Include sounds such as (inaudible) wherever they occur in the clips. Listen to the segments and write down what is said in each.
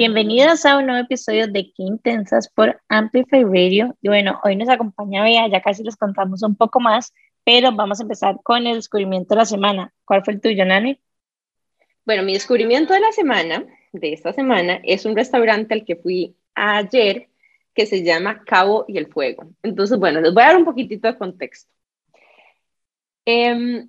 Bienvenidos a un nuevo episodio de Qué Intensas por Amplify Radio. Y bueno, hoy nos acompaña Bea, ya casi les contamos un poco más, pero vamos a empezar con el descubrimiento de la semana. ¿Cuál fue el tuyo, Nani? Bueno, mi descubrimiento de la semana, de esta semana, es un restaurante al que fui ayer que se llama Cabo y el Fuego. Entonces, bueno, les voy a dar un poquitito de contexto. Eh,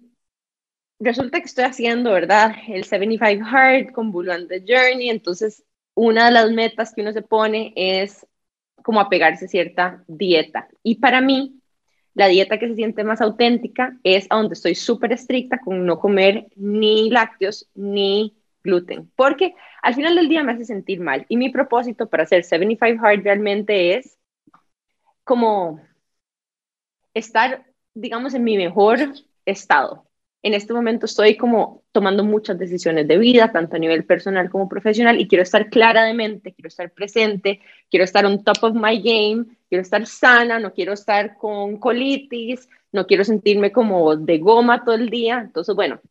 resulta que estoy haciendo, ¿verdad? El 75 Hard con Blue and the Journey, entonces una de las metas que uno se pone es como apegarse a cierta dieta. Y para mí, la dieta que se siente más auténtica es a donde estoy súper estricta con no comer ni lácteos ni gluten, porque al final del día me hace sentir mal. Y mi propósito para hacer 75 Hard realmente es como estar, digamos, en mi mejor estado en este momento estoy como tomando muchas decisiones de vida, tanto a nivel personal como profesional, y quiero estar clara de mente, quiero estar presente, quiero estar on top of my game, quiero estar sana, no quiero estar con colitis, no quiero sentirme como de goma todo el día. Entonces, bueno,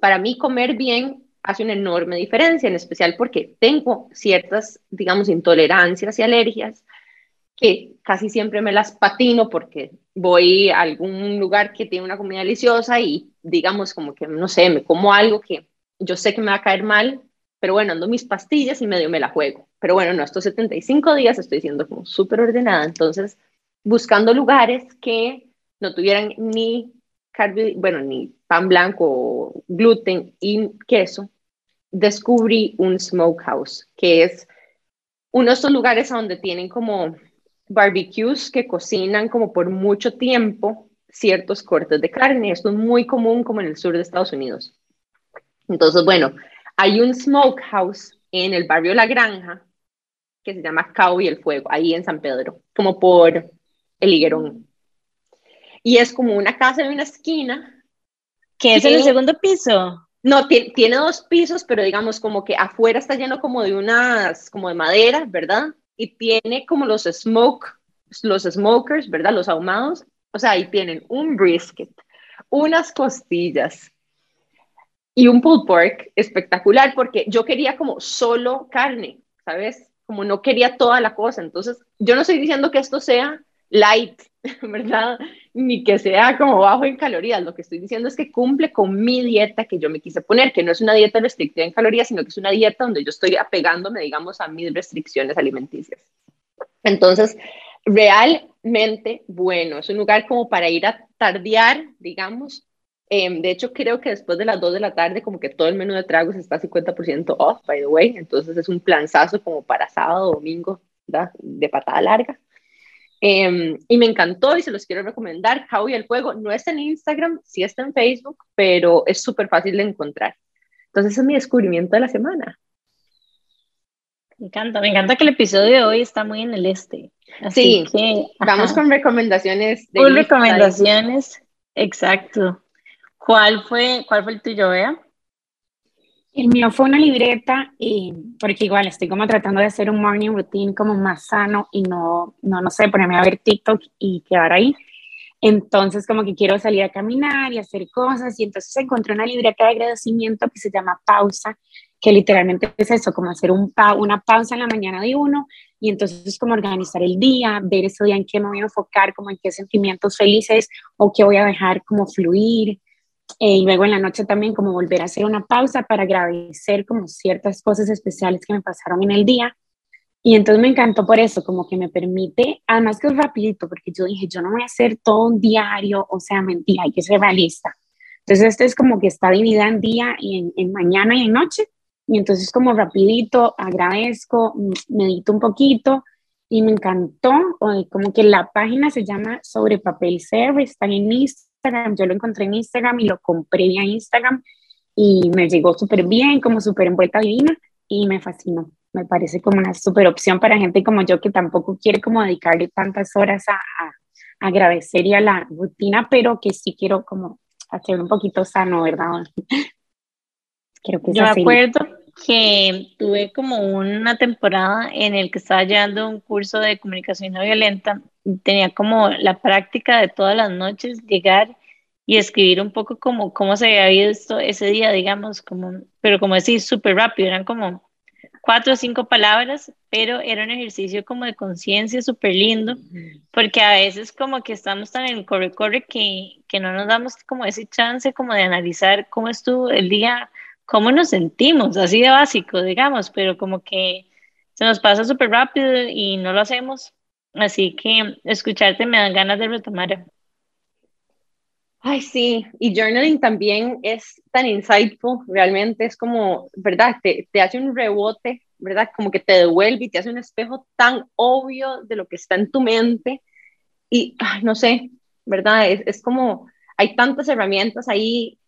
para mí comer bien hace una enorme diferencia, en especial porque tengo ciertas, digamos, intolerancias y alergias que casi siempre me las patino porque voy a algún lugar que tiene una comida deliciosa y digamos como que, no sé, me como algo que yo sé que me va a caer mal, pero bueno, ando mis pastillas y medio me la juego. Pero bueno, no, estos 75 días estoy siendo como súper ordenada, entonces buscando lugares que no tuvieran ni bueno, ni pan blanco, gluten y queso, descubrí un smokehouse, que es uno de estos lugares donde tienen como barbecues que cocinan como por mucho tiempo ciertos cortes de carne. Esto es muy común como en el sur de Estados Unidos. Entonces, bueno, hay un smokehouse en el barrio La Granja que se llama Cabo y el Fuego, ahí en San Pedro, como por el higuerón. Y es como una casa en una esquina. ¿Que es en el segundo piso? No, tiene dos pisos, pero digamos como que afuera está lleno como de unas, como de madera, ¿verdad? Y tiene como los smoke, los smokers, ¿verdad? Los ahumados. O sea, ahí tienen un brisket, unas costillas y un pulled pork espectacular porque yo quería como solo carne, ¿sabes? Como no quería toda la cosa. Entonces, yo no estoy diciendo que esto sea light, (laughs) ¿verdad? Ni que sea como bajo en calorías. Lo que estoy diciendo es que cumple con mi dieta que yo me quise poner, que no es una dieta restrictiva en calorías, sino que es una dieta donde yo estoy apegándome, digamos, a mis restricciones alimenticias. Entonces, realmente bueno, es un lugar como para ir a tardear, digamos. Em, de hecho, creo que después de las 2 de la tarde, como que todo el menú de tragos está 50% off, by the way. Entonces, es un planzazo como para sábado, domingo, ¿verdad? de patada larga. Em, y me encantó y se los quiero recomendar. Howie el Fuego no está en Instagram, sí está en Facebook, pero es súper fácil de encontrar. Entonces, es mi descubrimiento de la semana. Me encanta, me encanta que el episodio de hoy está muy en el este. Así sí, que, vamos con recomendaciones. De recomendaciones, exacto. ¿Cuál fue, ¿Cuál fue el tuyo, Bea? El mío fue una libreta, y, porque igual estoy como tratando de hacer un morning routine como más sano y no, no, no sé, ponerme a ver TikTok y quedar ahí. Entonces como que quiero salir a caminar y hacer cosas y entonces encontré una libreta de agradecimiento que se llama Pausa, que literalmente es eso, como hacer un pa una pausa en la mañana de uno y entonces es como organizar el día, ver ese día en qué me voy a enfocar, como en qué sentimientos felices o qué voy a dejar como fluir, eh, y luego en la noche también como volver a hacer una pausa para agradecer como ciertas cosas especiales que me pasaron en el día. Y entonces me encantó por eso, como que me permite, además que es rapidito, porque yo dije, yo no voy a hacer todo un diario, o sea, mentira, hay que ser realista. Entonces esto es como que está dividida en día y en, en mañana y en noche. Y entonces como rapidito, agradezco, medito un poquito y me encantó, como que la página se llama Sobre Papel Ser, está en Instagram yo lo encontré en Instagram y lo compré vía Instagram y me llegó súper bien, como súper envuelta divina y me fascinó. Me parece como una súper opción para gente como yo que tampoco quiere como dedicarle tantas horas a, a, agradecer y a la rutina, pero que sí quiero como hacer un poquito sano, ¿verdad? (laughs) Creo que yo me acuerdo que tuve como una temporada en el que estaba llevando un curso de comunicación no violenta tenía como la práctica de todas las noches llegar y escribir un poco como cómo se había visto ese día, digamos, como, pero como decir, súper rápido, eran como cuatro o cinco palabras, pero era un ejercicio como de conciencia súper lindo, porque a veces como que estamos tan en corre-corre que, que no nos damos como ese chance como de analizar cómo estuvo el día, cómo nos sentimos, así de básico, digamos, pero como que se nos pasa súper rápido y no lo hacemos. Así que escucharte me dan ganas de retomar. Ay, sí, y journaling también es tan insightful, realmente es como, ¿verdad? Te, te, hace un rebote, ¿verdad? Como que te devuelve y te hace un espejo tan obvio de lo que está en tu mente. Y, ay, no sé, ¿verdad? Es, es como, hay tantas herramientas ahí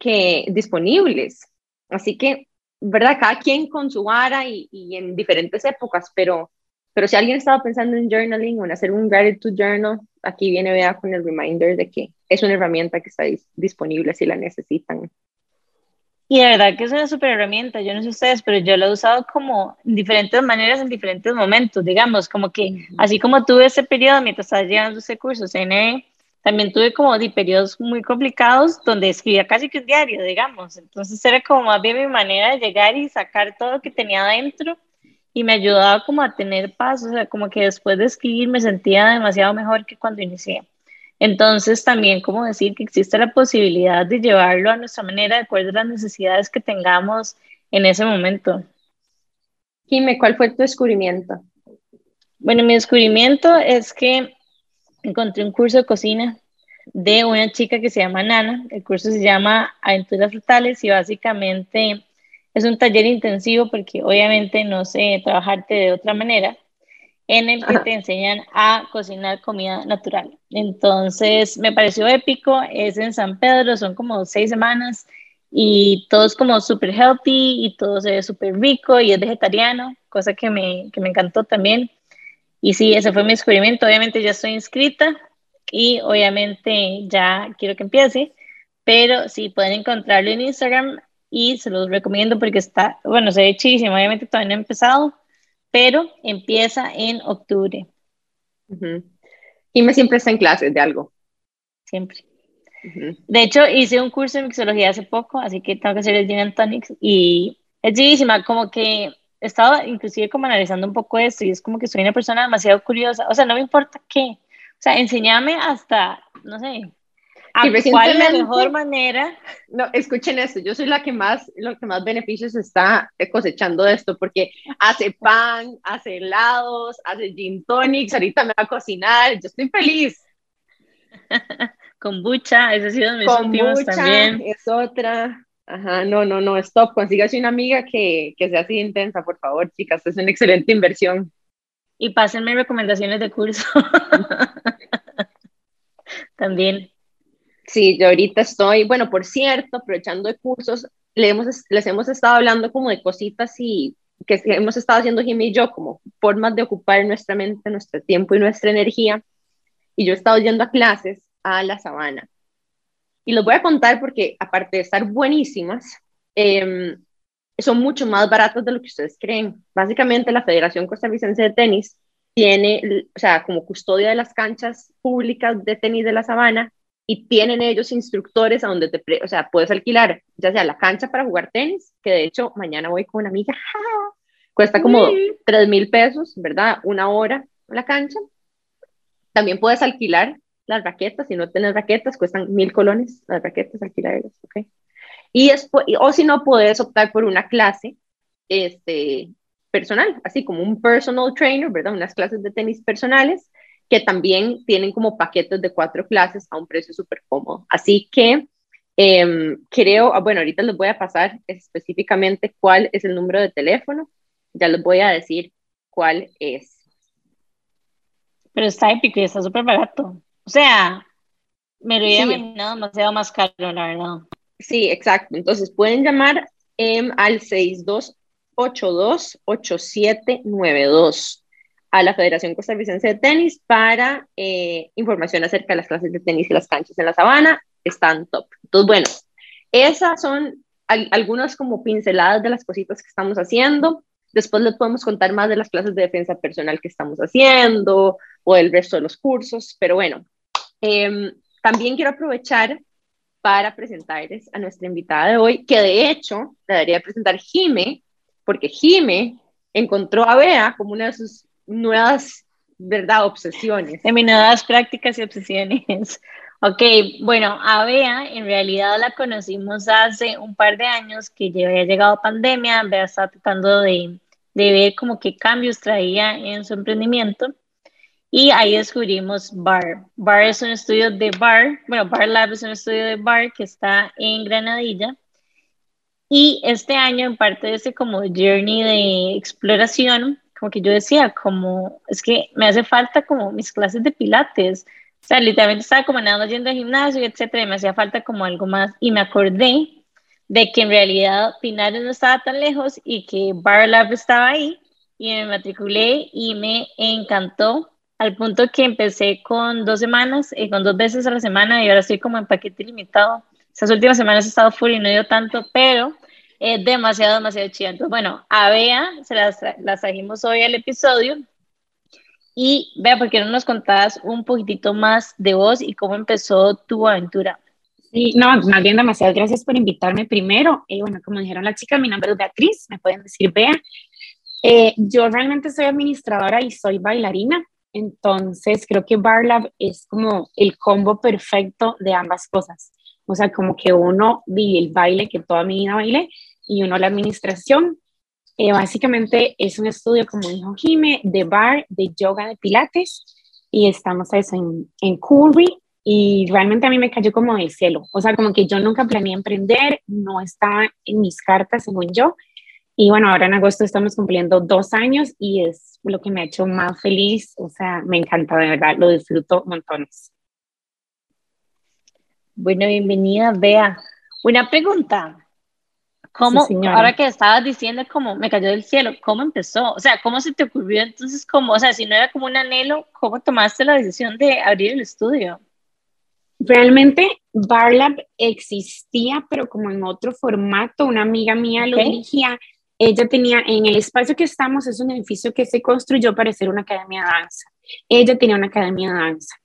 que disponibles. Así que, ¿verdad? Cada quien con su vara y, y en diferentes épocas, pero pero si alguien estaba pensando en journaling o en hacer un gratitude journal, aquí viene vea con el reminder de que es una herramienta que está disponible si la necesitan. Y de verdad que es una super herramienta, yo no sé ustedes, pero yo la he usado como en diferentes maneras en diferentes momentos, digamos, como que así como tuve ese periodo mientras estaba llevando ese curso CNE, también tuve como de periodos muy complicados donde escribía casi que un diario, digamos, entonces era como más bien mi manera de llegar y sacar todo lo que tenía adentro y me ayudaba como a tener paz, o sea, como que después de escribir me sentía demasiado mejor que cuando inicié. Entonces también como decir que existe la posibilidad de llevarlo a nuestra manera de acuerdo a las necesidades que tengamos en ese momento. Jime, ¿cuál fue tu descubrimiento? Bueno, mi descubrimiento es que encontré un curso de cocina de una chica que se llama Nana. El curso se llama Aventuras Frutales y básicamente es un taller intensivo porque obviamente no sé trabajarte de otra manera, en el que te enseñan a cocinar comida natural. Entonces, me pareció épico, es en San Pedro, son como seis semanas y todo es como súper healthy y todo se ve súper rico y es vegetariano, cosa que me, que me encantó también. Y sí, ese fue mi descubrimiento. Obviamente ya estoy inscrita y obviamente ya quiero que empiece, pero sí pueden encontrarlo en Instagram y se los recomiendo porque está, bueno, se ve chidísimo, obviamente todavía no ha empezado, pero empieza en octubre. Y me siempre está en clases de algo. Siempre. De hecho, hice un curso en mixología hace poco, así que tengo que hacer el Gin and Tonics y es chidísima, como que estaba inclusive como analizando un poco esto y es como que soy una persona demasiado curiosa, o sea, no me importa qué, o sea, enséñame hasta, no sé, ¿Cuál es la mejor manera? No, escuchen esto, yo soy la que más, lo que más beneficios está cosechando de esto, porque hace pan, hace helados, hace gin tonics, ahorita me va a cocinar, yo estoy feliz. (laughs) Kombucha, ese ha sido mis últimos también. es otra. Ajá, no, no, no, stop, consígase una amiga que, que sea así intensa, por favor, chicas, es una excelente inversión. Y pásenme recomendaciones de curso. (laughs) también. Sí, yo ahorita estoy, bueno, por cierto, aprovechando de cursos, le hemos, les hemos estado hablando como de cositas y que hemos estado haciendo Jimmy y yo, como formas de ocupar nuestra mente, nuestro tiempo y nuestra energía. Y yo he estado yendo a clases a la sabana. Y los voy a contar porque, aparte de estar buenísimas, em, son mucho más baratos de lo que ustedes creen. Básicamente, la Federación Costarricense de Tenis tiene, o sea, como custodia de las canchas públicas de tenis de la sabana, y tienen ellos instructores a donde te, o sea, puedes alquilar ya sea la cancha para jugar tenis, que de hecho mañana voy con una amiga, (laughs) cuesta como tres mil pesos, ¿verdad? Una hora la cancha. También puedes alquilar las raquetas, si no tienes raquetas, cuestan mil colones las raquetas, alquilarlas, ¿ok? Y después, o si no, puedes optar por una clase este, personal, así como un personal trainer, ¿verdad? Unas clases de tenis personales que también tienen como paquetes de cuatro clases a un precio súper cómodo. Así que em, creo, ah, bueno, ahorita les voy a pasar específicamente cuál es el número de teléfono, ya les voy a decir cuál es. Pero está épico y está súper barato. O sea, me lo había imaginado demasiado más caro, la verdad. Sí, exacto. Entonces pueden llamar em, al 6282-8792 a la Federación Costarricense de Tenis para eh, información acerca de las clases de tenis y las canchas en la sabana. Están top. Entonces, bueno, esas son algunas como pinceladas de las cositas que estamos haciendo. Después les podemos contar más de las clases de defensa personal que estamos haciendo o el resto de los cursos. Pero bueno, em, también quiero aprovechar para presentarles a nuestra invitada de hoy, que de hecho la debería presentar Jime, porque Jime encontró a Bea como una de sus nuevas, ¿verdad?, obsesiones. De mis nuevas prácticas y obsesiones. (laughs) Ok, bueno, a Bea en realidad la conocimos hace un par de años que ya había llegado pandemia, Bea estaba tratando de, de ver como qué cambios traía en su emprendimiento y ahí descubrimos BAR. BAR es un estudio de BAR, bueno, BAR Lab es un estudio de BAR que está en Granadilla y este año en parte de ese como journey de exploración, como que yo decía, como es que me hace falta como mis clases de pilates, o sea, literalmente estaba como nada yendo al gimnasio, etcétera, y me hacía falta como algo más. Y me acordé de que en realidad Pinares no estaba tan lejos y que Bar Lab estaba ahí. Y me matriculé y me encantó al punto que empecé con dos semanas, eh, con dos veces a la semana y ahora estoy como en paquete limitado. Estas últimas semanas he estado full y no he ido tanto, pero es demasiado, demasiado chido. Entonces, bueno, a Bea se las, las trajimos hoy al episodio y vea, ¿por qué no nos contabas un poquitito más de vos y cómo empezó tu aventura? Sí, no, más bien demasiadas gracias por invitarme primero. Eh, bueno, como dijeron las chicas, mi nombre es Beatriz, me pueden decir Bea. Eh, yo realmente soy administradora y soy bailarina, entonces creo que Barlab es como el combo perfecto de ambas cosas. O sea, como que uno vive el baile, que toda mi vida baile, y uno la administración, eh, básicamente es un estudio, como dijo Jime, de bar, de yoga, de pilates, y estamos eso en, en Curry, y realmente a mí me cayó como del cielo, o sea, como que yo nunca planeé emprender, no estaba en mis cartas, según yo, y bueno, ahora en agosto estamos cumpliendo dos años y es lo que me ha hecho más feliz, o sea, me encanta, de verdad, lo disfruto montones. Bueno, bienvenida, Bea. Una pregunta, ¿Cómo, ahora que estabas diciendo como me cayó del cielo, ¿cómo empezó? O sea, ¿cómo se te ocurrió entonces como, o sea, si no era como un anhelo, ¿cómo tomaste la decisión de abrir el estudio? Realmente Barlab existía, pero como en otro formato, una amiga mía lo dirigía, ella tenía, en el espacio que estamos, es un edificio que se construyó para ser una academia de danza. Ella tenía una academia de danza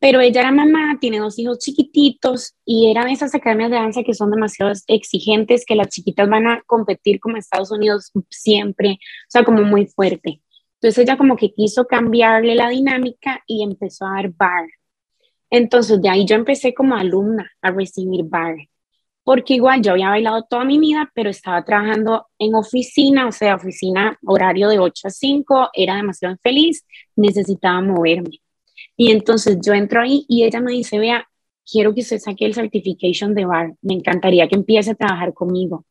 pero ella era mamá, tiene dos hijos chiquititos y eran esas academias de danza que son demasiado exigentes, que las chiquitas van a competir como Estados Unidos siempre, o sea, como muy fuerte. Entonces ella como que quiso cambiarle la dinámica y empezó a dar bar. Entonces de ahí yo empecé como alumna a recibir bar, porque igual yo había bailado toda mi vida, pero estaba trabajando en oficina, o sea, oficina horario de 8 a 5, era demasiado feliz, necesitaba moverme. Y entonces yo entro ahí y ella me dice, vea, quiero que usted saque el certification de bar, me encantaría que empiece a trabajar conmigo.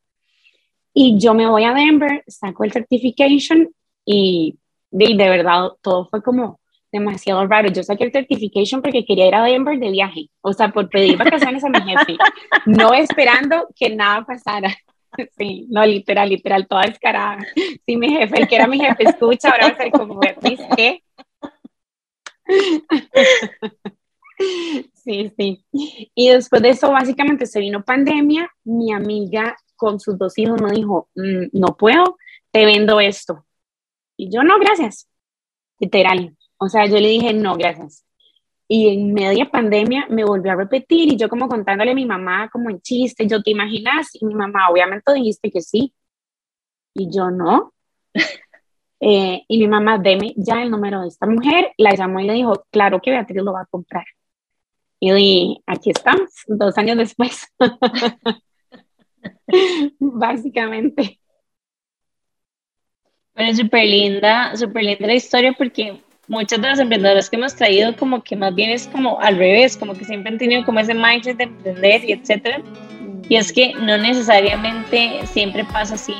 Y yo me voy a Denver, saco el certification y de, de verdad todo fue como demasiado raro. Yo saqué el certification porque quería ir a Denver de viaje, o sea, por pedir vacaciones a mi jefe, no esperando que nada pasara. (laughs) Sí, no, literal, literal, toda descarada. Sí, mi jefe, el que era mi jefe, escucha, ahora va a ser como, ¿qué? Sí, sí. Y después de eso, básicamente se vino pandemia. Mi amiga con sus dos hijos me dijo, mm, no puedo, te vendo esto. Y yo, no, gracias. Literal. O sea, yo le dije, no, gracias. Y en media pandemia me volvió a repetir y yo como contándole a mi mamá como en chiste, yo te imaginas, y mi mamá obviamente dijiste que sí. Y yo no. Eh, y mi mamá, deme ya el número de esta mujer, la llamó y le dijo, claro que Beatriz lo va a comprar. Y aquí estamos, dos años después. (laughs) Básicamente. Bueno, súper linda, súper linda la historia porque muchas de las emprendedoras que hemos traído como que más bien es como al revés, como que siempre han tenido como ese mindset de emprender y etcétera. Y es que no necesariamente siempre pasa así.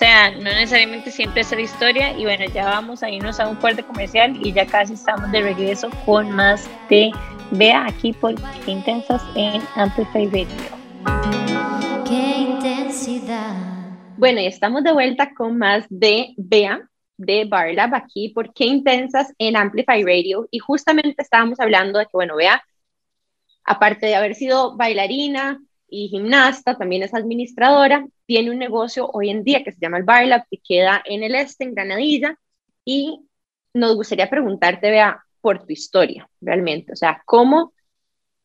O sea, no necesariamente siempre es la historia. Y bueno, ya vamos a irnos a un fuerte comercial y ya casi estamos de regreso con más de Vea aquí por Qué Intensas en Amplify Radio. Qué intensidad. Bueno, y estamos de vuelta con más de Vea de Barlab aquí por Qué Intensas en Amplify Radio. Y justamente estábamos hablando de que, bueno, Vea, aparte de haber sido bailarina, y gimnasta, también es administradora, tiene un negocio hoy en día que se llama el Bar Lab, que queda en el este, en Granadilla, y nos gustaría preguntarte, vea, por tu historia, realmente, o sea, ¿cómo,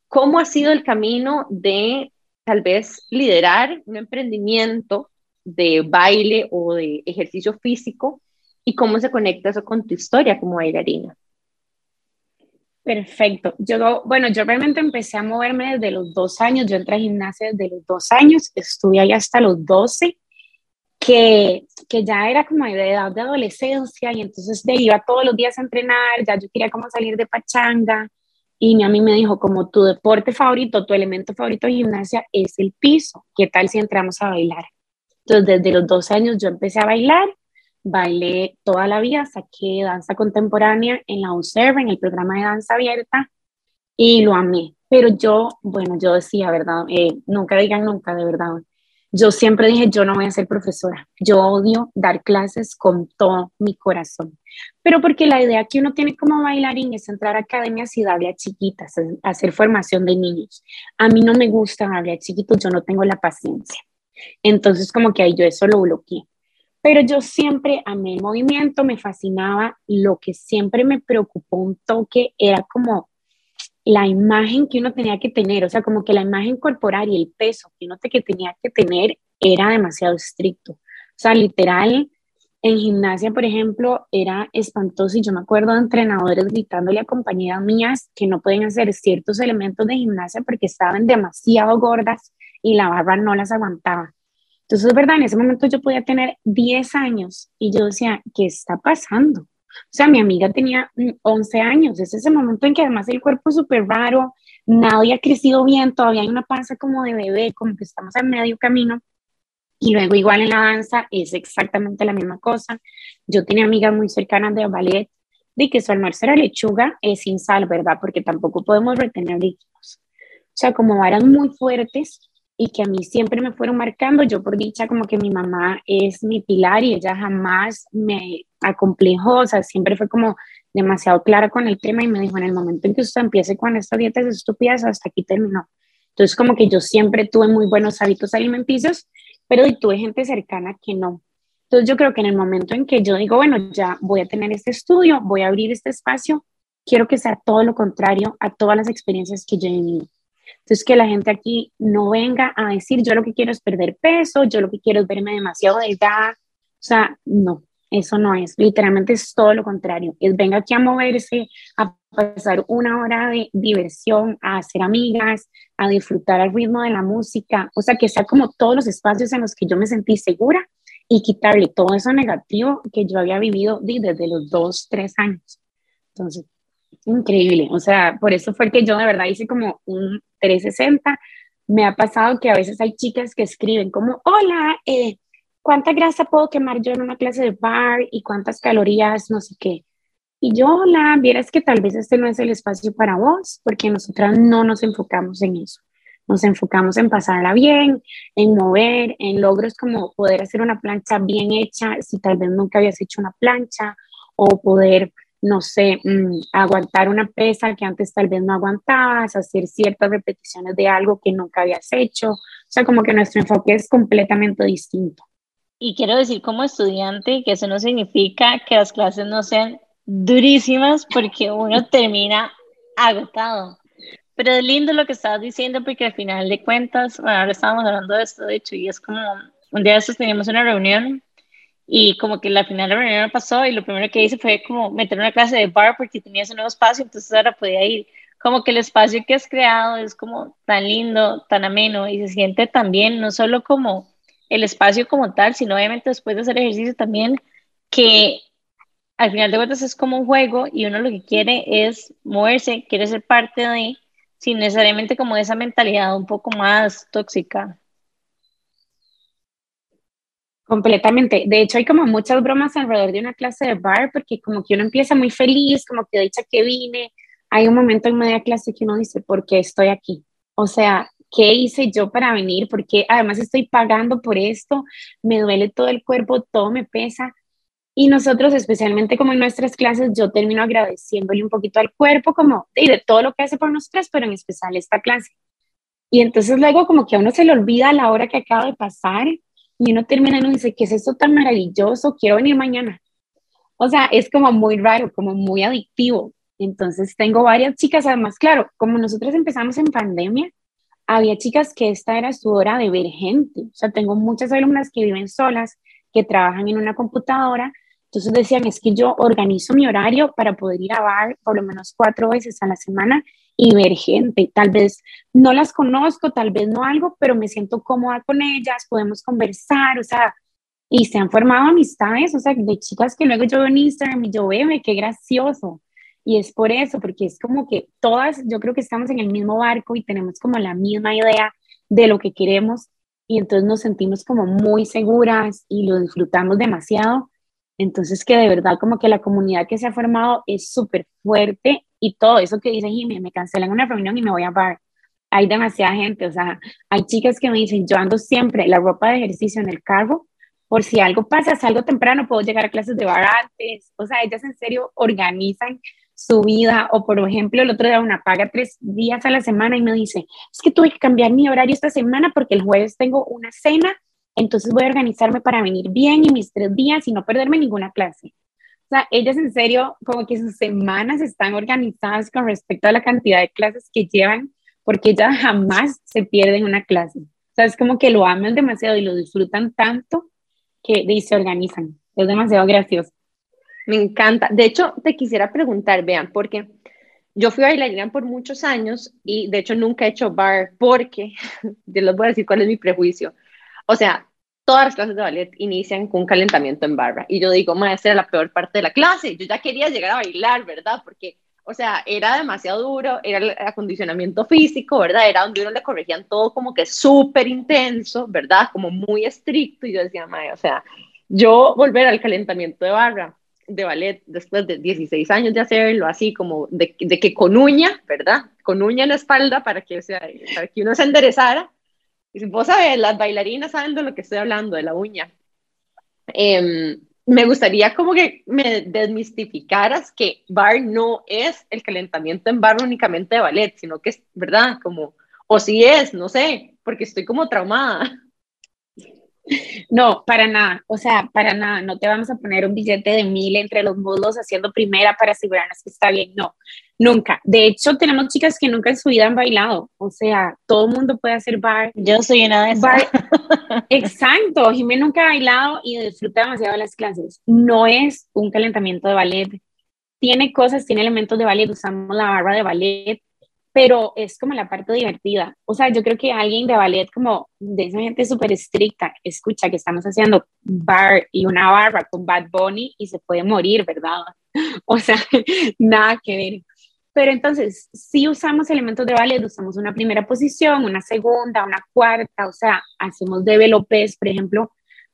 cómo ha sido el camino de tal vez liderar un emprendimiento de baile o de ejercicio físico y cómo se conecta eso con tu historia como bailarina. Perfecto. Yo, bueno, yo realmente empecé a moverme desde los dos años. Yo entré a gimnasia desde los dos años, estuve ahí hasta los doce, que, que ya era como de edad de adolescencia y entonces de, iba todos los días a entrenar, ya yo quería como salir de pachanga y a mí me dijo como tu deporte favorito, tu elemento favorito de gimnasia es el piso, ¿qué tal si entramos a bailar? Entonces desde los dos años yo empecé a bailar bailé toda la vida, saqué danza contemporánea en la UCER, en el programa de danza abierta, y lo amé. Pero yo, bueno, yo decía, ¿verdad? Eh, nunca digan nunca, de verdad. Yo siempre dije, yo no voy a ser profesora. Yo odio dar clases con todo mi corazón. Pero porque la idea que uno tiene como bailarín es entrar a academias y darle a chiquitas, hacer formación de niños. A mí no me gusta darle a chiquitos, yo no tengo la paciencia. Entonces, como que ahí yo eso lo bloqueé. Pero yo siempre amé el movimiento, me fascinaba. Lo que siempre me preocupó un toque era como la imagen que uno tenía que tener, o sea, como que la imagen corporal y el peso que uno que tenía que tener era demasiado estricto. O sea, literal, en gimnasia, por ejemplo, era espantoso y yo me acuerdo de entrenadores gritándole a compañeras mías que no pueden hacer ciertos elementos de gimnasia porque estaban demasiado gordas y la barra no las aguantaba. Entonces, es verdad, en ese momento yo podía tener 10 años y yo decía, ¿qué está pasando? O sea, mi amiga tenía 11 años, es ese momento en que además el cuerpo es súper raro, nadie ha crecido bien, todavía hay una panza como de bebé, como que estamos a medio camino. Y luego igual en la danza es exactamente la misma cosa. Yo tenía amigas muy cercanas de ballet de que su almuerzo era lechuga es sin sal, ¿verdad? Porque tampoco podemos retener líquidos. O sea, como varas muy fuertes y que a mí siempre me fueron marcando. Yo por dicha como que mi mamá es mi pilar y ella jamás me acomplejó, o sea, siempre fue como demasiado clara con el tema y me dijo, en el momento en que usted empiece con estas dietas estúpidas, hasta aquí terminó. Entonces como que yo siempre tuve muy buenos hábitos alimenticios, pero tuve gente cercana que no. Entonces yo creo que en el momento en que yo digo, bueno, ya voy a tener este estudio, voy a abrir este espacio, quiero que sea todo lo contrario a todas las experiencias que yo he vivido. Entonces, que la gente aquí no venga a decir, yo lo que quiero es perder peso, yo lo que quiero es verme demasiado delgada. O sea, no, eso no es. Literalmente es todo lo contrario. Es venga aquí a moverse, a pasar una hora de diversión, a hacer amigas, a disfrutar al ritmo de la música. O sea, que sea como todos los espacios en los que yo me sentí segura y quitarle todo eso negativo que yo había vivido desde los dos, tres años. Entonces, increíble. O sea, por eso fue que yo de verdad hice como un 360. Me ha pasado que a veces hay chicas que escriben como, hola, eh, ¿cuánta grasa puedo quemar yo en una clase de bar y cuántas calorías, no sé qué? Y yo, hola, vieras que tal vez este no es el espacio para vos, porque nosotras no nos enfocamos en eso. Nos enfocamos en pasarla bien, en mover, en logros como poder hacer una plancha bien hecha si tal vez nunca habías hecho una plancha o poder no sé, mm, aguantar una pesa que antes tal vez no aguantabas, hacer ciertas repeticiones de algo que nunca habías hecho. O sea, como que nuestro enfoque es completamente distinto. Y quiero decir como estudiante que eso no significa que las clases no sean durísimas porque uno (laughs) termina agotado. Pero es lindo lo que estabas diciendo porque al final de cuentas, bueno, ahora estábamos hablando de esto, de hecho, y es como, un día de estos teníamos una reunión y como que la final de la reunión pasó y lo primero que hice fue como meter una clase de bar porque tenía ese nuevo espacio, entonces ahora podía ir. Como que el espacio que has creado es como tan lindo, tan ameno y se siente también, no solo como el espacio como tal, sino obviamente después de hacer ejercicio también, que al final de cuentas es como un juego y uno lo que quiere es moverse, quiere ser parte de, sin necesariamente como esa mentalidad un poco más tóxica. Completamente. De hecho, hay como muchas bromas alrededor de una clase de bar, porque como que uno empieza muy feliz, como que hecho que vine. Hay un momento en media clase que uno dice, ¿por qué estoy aquí? O sea, ¿qué hice yo para venir? Porque además estoy pagando por esto, me duele todo el cuerpo, todo me pesa. Y nosotros, especialmente como en nuestras clases, yo termino agradeciéndole un poquito al cuerpo, como de, de todo lo que hace por nosotras, pero en especial esta clase. Y entonces luego como que a uno se le olvida la hora que acaba de pasar y uno termina y uno dice, ¿qué es esto tan maravilloso? Quiero venir mañana. O sea, es como muy raro, como muy adictivo. Entonces tengo varias chicas, además, claro, como nosotros empezamos en pandemia, había chicas que esta era su hora de ver gente. O sea, tengo muchas alumnas que viven solas, que trabajan en una computadora. Entonces decían, es que yo organizo mi horario para poder ir a bar por lo menos cuatro veces a la semana y ver gente. Tal vez no las conozco, tal vez no algo, pero me siento cómoda con ellas, podemos conversar, o sea, y se han formado amistades, o sea, de chicas que luego yo veo en Instagram y yo veo, qué gracioso. Y es por eso, porque es como que todas, yo creo que estamos en el mismo barco y tenemos como la misma idea de lo que queremos y entonces nos sentimos como muy seguras y lo disfrutamos demasiado. Entonces que de verdad como que la comunidad que se ha formado es súper fuerte y todo eso que dice Jimmy, me cancelan una reunión y me voy a bar. Hay demasiada gente, o sea, hay chicas que me dicen, yo ando siempre la ropa de ejercicio en el carro por si algo pasa, salgo temprano, puedo llegar a clases de bar antes. O sea, ellas en serio organizan su vida o por ejemplo el otro día una paga tres días a la semana y me dice, es que tuve que cambiar mi horario esta semana porque el jueves tengo una cena, entonces voy a organizarme para venir bien y mis tres días y no perderme ninguna clase. O sea, ellas en serio como que sus semanas están organizadas con respecto a la cantidad de clases que llevan porque ellas jamás se pierden una clase. O sea, es como que lo aman demasiado y lo disfrutan tanto que se organizan. Es demasiado gracioso. Me encanta. De hecho, te quisiera preguntar, vean, porque yo fui bailarina por muchos años y de hecho nunca he hecho bar porque, (laughs) yo les voy a decir cuál es mi prejuicio. O sea, todas las clases de ballet inician con un calentamiento en barra y yo digo, maestra, era la peor parte de la clase. Yo ya quería llegar a bailar, ¿verdad? Porque, o sea, era demasiado duro, era el acondicionamiento físico, ¿verdad? Era donde uno le corregían todo como que súper intenso, ¿verdad? Como muy estricto y yo decía, maestra, o sea, yo volver al calentamiento de barra de ballet después de 16 años de hacerlo, así como de, de, que con uña, ¿verdad? Con uña en la espalda para que, sea, para que uno se enderezara. Y vos sabés, las bailarinas saben de lo que estoy hablando, de la uña. Em, me gustaría como que me desmistificaras que bar no es el calentamiento en bar únicamente de ballet, sino que es, ¿verdad? Como, o si es, no sé, porque estoy como traumada. No, para nada, o sea, para nada, no te vamos a poner un billete de mil entre los muslos haciendo primera para asegurarnos que está bien, no, nunca. De hecho, tenemos chicas que nunca en su vida han bailado, o sea, todo el mundo puede hacer bar. Yo soy una de esas. Exacto, Jimé nunca ha bailado y disfruta demasiado las clases. No es un calentamiento de ballet, tiene cosas, tiene elementos de ballet, usamos la barra de ballet, pero es como la parte divertida. O sea, yo creo que alguien de ballet como de esa gente súper estricta, escucha que estamos haciendo bar y una barra con Bad Bunny y se puede morir, ¿verdad? (laughs) O sea, (laughs) nada que ver. Pero entonces, si usamos elementos de ballet, usamos una primera posición, una segunda, una cuarta, o sea, hacemos developes, por ejemplo,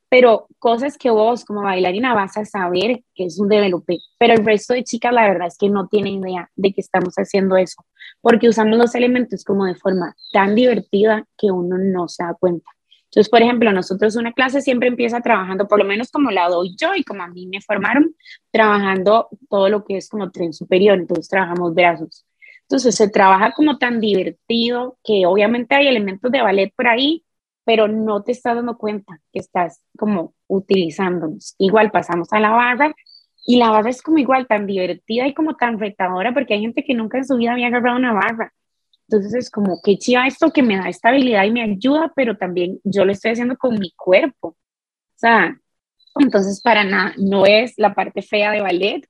pero cosas que vos como bailarina vas a saber que es un develope, pero el resto de chicas la verdad es que no tienen idea de que estamos haciendo eso, porque usamos los elementos como de forma tan divertida que uno no se da cuenta. Entonces, por ejemplo, nosotros una clase siempre empieza trabajando, por lo menos como la doy yo y como a mí me formaron, trabajando todo lo que es como tren superior, entonces trabajamos brazos. Entonces se trabaja como tan divertido que obviamente hay elementos de ballet por ahí, pero no te estás dando cuenta que estás como utilizándonos. Igual pasamos a la barra y la barra es como igual tan divertida y como tan retadora porque hay gente que nunca en su vida había agarrado una barra. Entonces es como que chiva esto que me da estabilidad y me ayuda, pero también yo lo estoy haciendo con mi cuerpo. O sea, entonces para nada, no es la parte fea de ballet,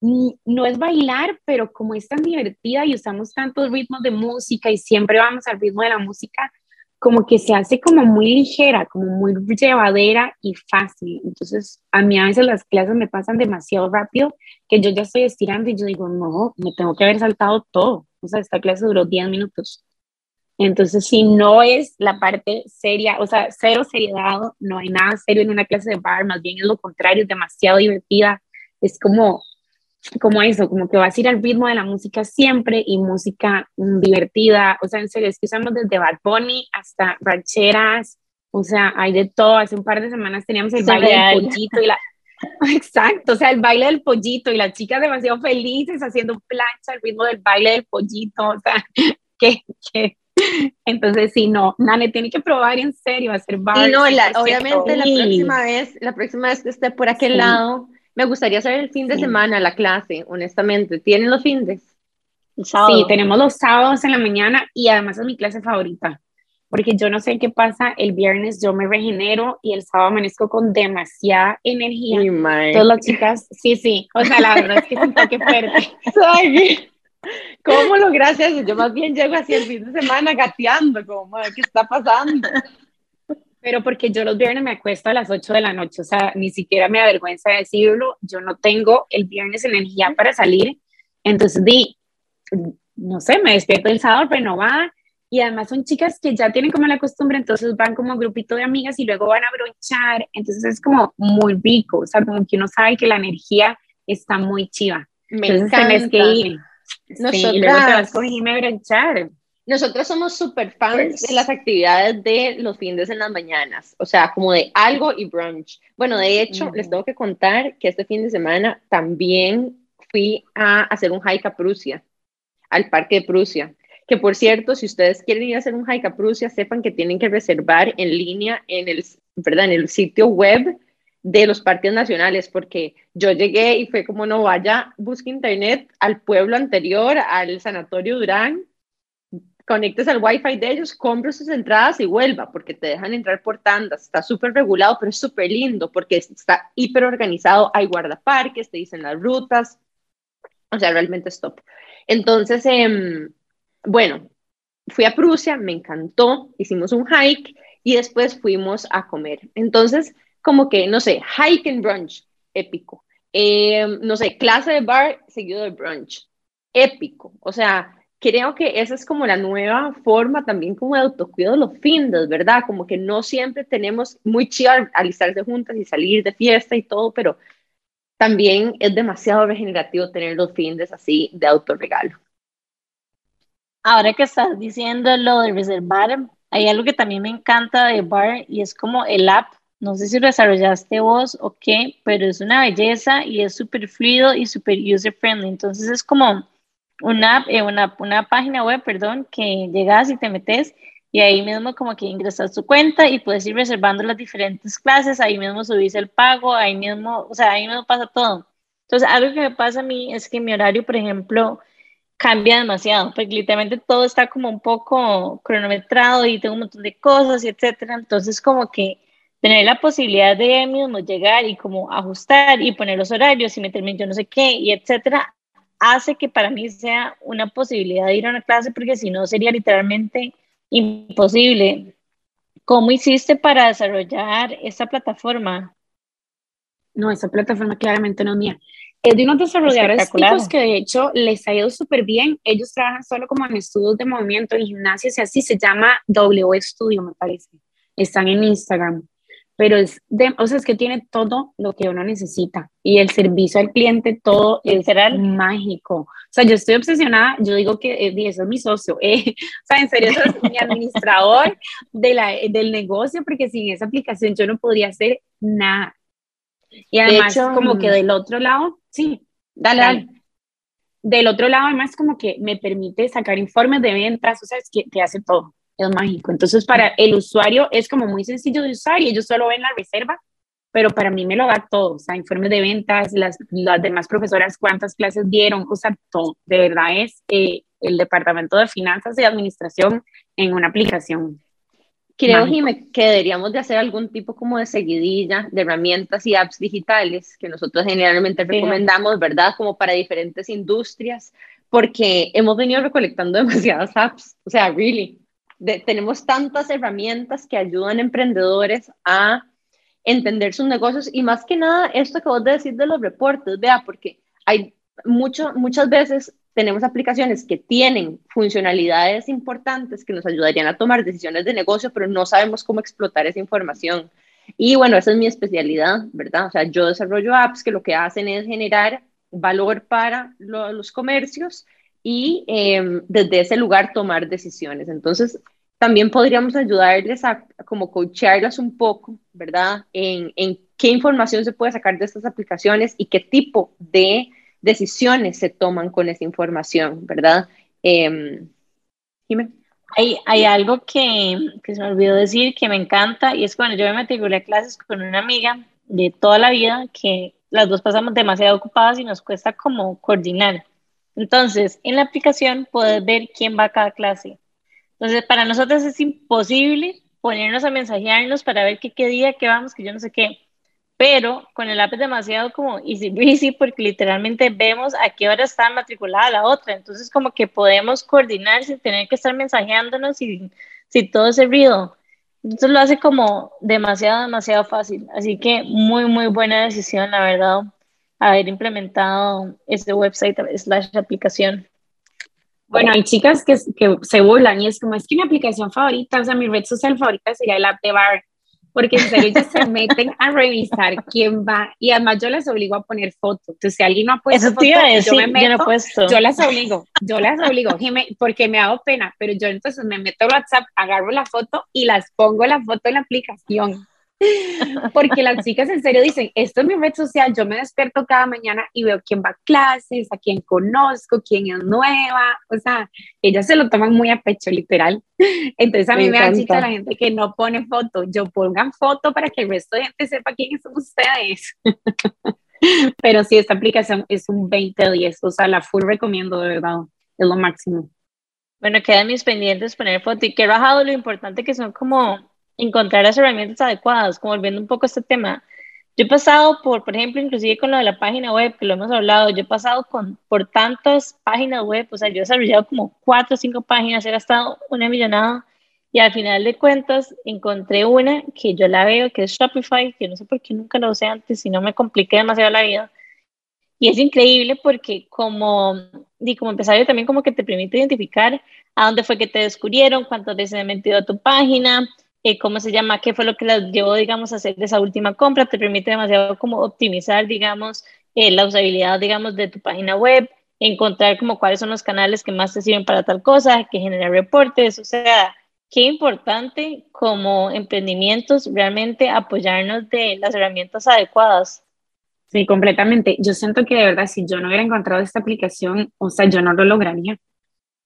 no es bailar, pero como es tan divertida y usamos tantos ritmos de música y siempre vamos al ritmo de la música, como que se hace como muy ligera, como muy llevadera y fácil. Entonces, a mí a veces las clases me pasan demasiado rápido que yo ya estoy estirando y yo digo, no, me tengo que haber saltado todo. O sea, esta clase duró 10 minutos. Entonces, si no es la parte seria, o sea, cero seriedad, no hay nada serio en una clase de bar, más bien es lo contrario, es demasiado divertida. Es como como eso, como que vas a ir al ritmo de la música siempre y música mm, divertida, o sea, en serio, es que usamos desde Bad Bunny hasta rancheras, o sea, hay de todo, hace un par de semanas teníamos el baile del pollito y la... (laughs) Exacto, o sea, el baile del pollito y las chicas demasiado felices haciendo plancha al ritmo del baile del pollito, o sea, (laughs) que, que... Entonces, sí, no, Nane tiene que probar en serio hacer baile. Y no, obviamente la próxima vez, la próxima vez que esté por aquel lado, me gustaría hacer el fin de semana la clase, honestamente. ¿Tienen los fines? Sí, tenemos los sábados en la mañana y además es mi clase favorita, porque yo no sé qué pasa, el viernes yo me regenero y el sábado amanezco con demasiada energía. Todas las chicas, sí, sí, o sea, la verdad es que es un toque fuerte. (laughs) ¿Cómo lo gracias? Yo más bien llego así el fin de semana gateando, como, ¿qué está pasando? Pero porque yo los viernes me acuesto a las 8 de la noche, o sea, ni siquiera me avergüenza decirlo, yo no tengo el viernes energía para salir, entonces di, no sé, me despierto el sábado renovada y además son chicas que ya tienen como la costumbre, entonces van como un grupito de amigas y luego van a bronchar, entonces es como muy rico, o sea, como que uno sabe que la energía está muy chiva. Me entonces encanta. que ir. Nosotras, y luego te vas con a bronchar. Nosotros somos súper fans de las actividades de los fines en las mañanas, o sea, como de algo y brunch. Bueno, de hecho, les tengo que contar que este fin de semana también fui a hacer un hike a Prusia, al Parque de Prusia. Que por cierto, si ustedes quieren ir a hacer un hike a Prusia, sepan que tienen que reservar en línea en el, ¿verdad? en el sitio web de los parques nacionales, porque yo llegué y fue como no vaya, busque internet al pueblo anterior, al Sanatorio Durán, conectes al wifi de ellos, compre sus entradas y vuelva, porque te dejan entrar por tandas, está súper regulado, pero es súper lindo, porque está hiper organizado, hay guardaparques, te dicen las rutas, o sea, realmente es top. Entonces, eh, bueno, fui a Prusia, me encantó, hicimos un hike y después fuimos a comer. Entonces, como que, no sé, hike and brunch, épico. Eh, no sé, clase de bar seguido de brunch, épico. O sea, creo que esa es como la nueva forma también como de autocuidado de los fines, ¿verdad? Como que no siempre tenemos muy chido alistarse juntas y salir de fiesta y todo, pero también es demasiado regenerativo tener los fines así de autorregalo. Ahora que estás diciendo lo de reservar, hay algo que también me encanta de Bar y es como el app. No sé si lo desarrollaste vos o qué, pero es una belleza y es súper fluido y súper user friendly. Entonces es como una, eh, una, una página web, perdón, que llegas y te metes y ahí mismo como que ingresas tu cuenta y puedes ir reservando las diferentes clases, ahí mismo subís el pago, ahí mismo, o sea, ahí mismo pasa todo. Entonces, algo que me pasa a mí es que mi horario, por ejemplo, cambia demasiado, porque literalmente todo está como un poco cronometrado y tengo un montón de cosas y etcétera. Entonces, como que tener la posibilidad de mismo llegar y como ajustar y poner los horarios y meterme yo no sé qué y etcétera, hace que para mí sea una posibilidad de ir a una clase, porque si no sería literalmente imposible. ¿Cómo hiciste para desarrollar esa plataforma? No, esa plataforma claramente no es mía. Es de unos desarrolladores tipos que de hecho les ha ido súper bien. Ellos trabajan solo como en estudios de movimiento en gimnasios y así se llama W Studio, me parece. Están en Instagram pero es, de, o sea, es que tiene todo lo que uno necesita y el servicio al cliente, todo es mágico. O sea, yo estoy obsesionada, yo digo que eh, eso es mi socio, eh, (laughs) o sea, en serio, eso es mi administrador de la, del negocio, porque sin esa aplicación yo no podría hacer nada. Y además, como que del otro lado, sí, dale, dale. Del otro lado, además, como que me permite sacar informes de ventas, o sea, es que te hace todo es mágico. Entonces, para el usuario es como muy sencillo de usar y ellos solo ven la reserva, pero para mí me lo da todo, o sea, informes de ventas, las, las demás profesoras cuántas clases dieron, o sea, todo. De verdad es eh, el departamento de finanzas y administración en una aplicación. Creo, Jimé, que deberíamos de hacer algún tipo como de seguidilla de herramientas y apps digitales que nosotros generalmente recomendamos, ¿verdad? Como para diferentes industrias, porque hemos venido recolectando (laughs) demasiadas apps, o sea, really tenemos tantas herramientas que ayudan a emprendedores a entender sus negocios. Y más que nada esto que vos decís de los reportes, vea, porque hay mucho, muchas veces tenemos aplicaciones que tienen funcionalidades importantes que nos ayudarían a tomar decisiones de negocio, pero no sabemos cómo explotar esa información. Y bueno, esa es mi especialidad, ¿verdad? O sea, yo desarrollo apps que lo que hacen es generar valor para los comercios y em, desde ese lugar tomar decisiones. Entonces, también podríamos ayudarles a, como coacharlas un poco, ¿verdad? En, en, qué información se puede sacar de estas aplicaciones y qué tipo de decisiones se toman con esa información, ¿verdad? Eh, hay, hay, algo que, que, se me olvidó decir que me encanta y es cuando yo me matriculé a clases con una amiga de toda la vida que las dos pasamos demasiado ocupadas y nos cuesta como coordinar. Entonces, en la aplicación puedes ver quién va a cada clase. Entonces, para nosotros es imposible ponernos a mensajearnos para ver qué, qué día, qué vamos, que yo no sé qué. Pero con el app es demasiado como easy breezy porque literalmente vemos a qué hora está matriculada la otra. Entonces, como que podemos coordinar sin tener que estar mensajeándonos y si todo ese ruido. Entonces lo hace como demasiado, demasiado fácil. Así que muy, muy buena decisión, la verdad haber implementado este website slash aplicación. Bueno, hay chicas que, que, se burlan y es como, es que mi aplicación favorita, o sea, mi red social favorita sería el app de Bar, porque en serio ellos se meten a revisar quién va y además yo les obligo a poner fotos. Entonces, si alguien no ha puesto fotos, yo me meto, yo, yo, las obligo, yo las obligo, porque me hago pena, pero yo entonces me meto a WhatsApp, agarro la foto y las pongo la foto en la aplicación. (laughs) Porque las chicas en serio dicen, esto es mi red social, yo me despierto cada mañana y veo quién va a clases, a quién conozco, quién es nueva, o sea, ellas se lo toman muy a pecho, literal. (laughs) Entonces a mí me, da chita la gente que no pone foto, yo pongan foto para que el resto de gente sepa quiénes son ustedes. (laughs) Pero sí, esta aplicación es un 20 de 10, o sea, la full recomiendo, de verdad, es lo máximo. Bueno, quedan mis pendientes poner foto y que he bajado lo importante que son como encontrar las herramientas adecuadas, como volviendo un poco a este tema. Yo he pasado por, por ejemplo, inclusive con lo de la página web, que lo hemos hablado, yo he pasado con, por tantas páginas web, o sea, yo he desarrollado como cuatro o cinco páginas, he gastado una millonada y al final de cuentas encontré una que yo la veo, que es Shopify, que no sé por qué nunca la usé antes y no me compliqué demasiado la vida. Y es increíble porque como, y como empresario también como que te permite identificar a dónde fue que te descubrieron, cuántas veces he metido a tu página, eh, ¿cómo se llama? ¿Qué fue lo que las llevó, digamos, a hacer esa última compra? Te permite demasiado como optimizar, digamos, eh, la usabilidad, digamos, de tu página web, encontrar como cuáles son los canales que más te sirven para tal cosa, que genera reportes, o sea, qué importante como emprendimientos realmente apoyarnos de las herramientas adecuadas. Sí, completamente. Yo siento que de verdad, si yo no hubiera encontrado esta aplicación, o sea, yo no lo lograría.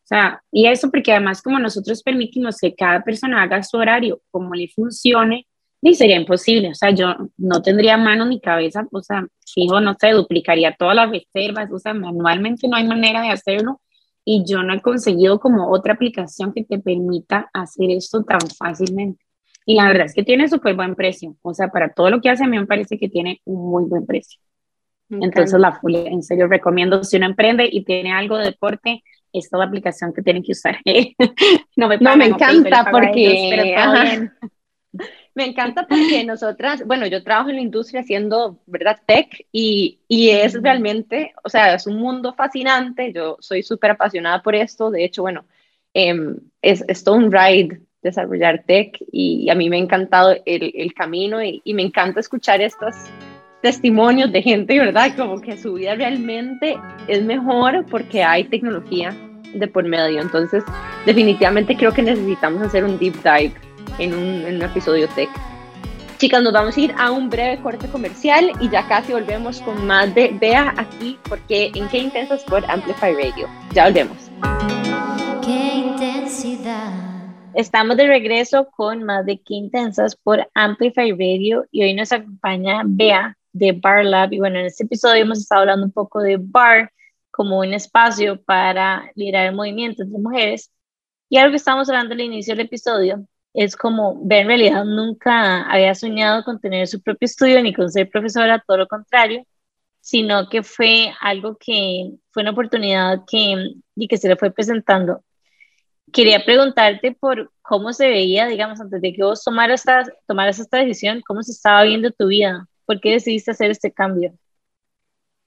O sea, y eso porque además como nosotros permitimos que cada persona haga su horario como le funcione, ni sería imposible. O sea, yo no tendría mano ni cabeza, o sea, fijo, no sé, duplicaría todas las reservas, o sea, manualmente no hay manera de hacerlo y yo no he conseguido como otra aplicación que te permita hacer esto tan fácilmente. Y la verdad es que tiene súper buen precio. O sea, para todo lo que hace, a mí me parece que tiene un muy buen precio. Entonces, la en serio recomiendo si uno emprende y tiene algo de deporte, esta es la aplicación que tienen que usar. (laughs) no me, no, me encanta porque... (laughs) me encanta porque nosotras, bueno, yo trabajo en la industria haciendo, ¿verdad? Tech y, y es realmente, o sea, es un mundo fascinante. Yo soy súper apasionada por esto. De hecho, bueno, em, es, es todo un ride desarrollar tech y, a mí me ha encantado el, el camino y, y, me encanta escuchar estos testimonios de gente, ¿verdad? Como que su vida realmente es mejor porque hay tecnología de por medio. Entonces, definitivamente creo que necesitamos hacer un deep dive en un, en un episodio tech. Chicas, nos vamos a ir a un breve corte comercial y ya casi volvemos con más de Vea aquí, porque en Qué Intensas por Amplify Radio. Ya volvemos. Qué intensidad. Estamos de regreso con más de Qué Intensas por Amplify Radio y hoy nos acompaña Bea de Bar Lab. Y bueno, en este episodio hemos estado hablando un poco de Bar como un espacio para liderar movimientos de mujeres. Y algo que estamos hablando al inicio del episodio es como ver en realidad nunca había soñado con tener su propio estudio ni con ser profesora, todo lo contrario, sino que fue algo que fue una oportunidad que, y que se le fue presentando. Quería preguntarte por cómo se veía, digamos, antes de que vos tomaras esta, tomaras esta decisión, cómo se estaba viendo tu vida, por qué decidiste hacer este cambio.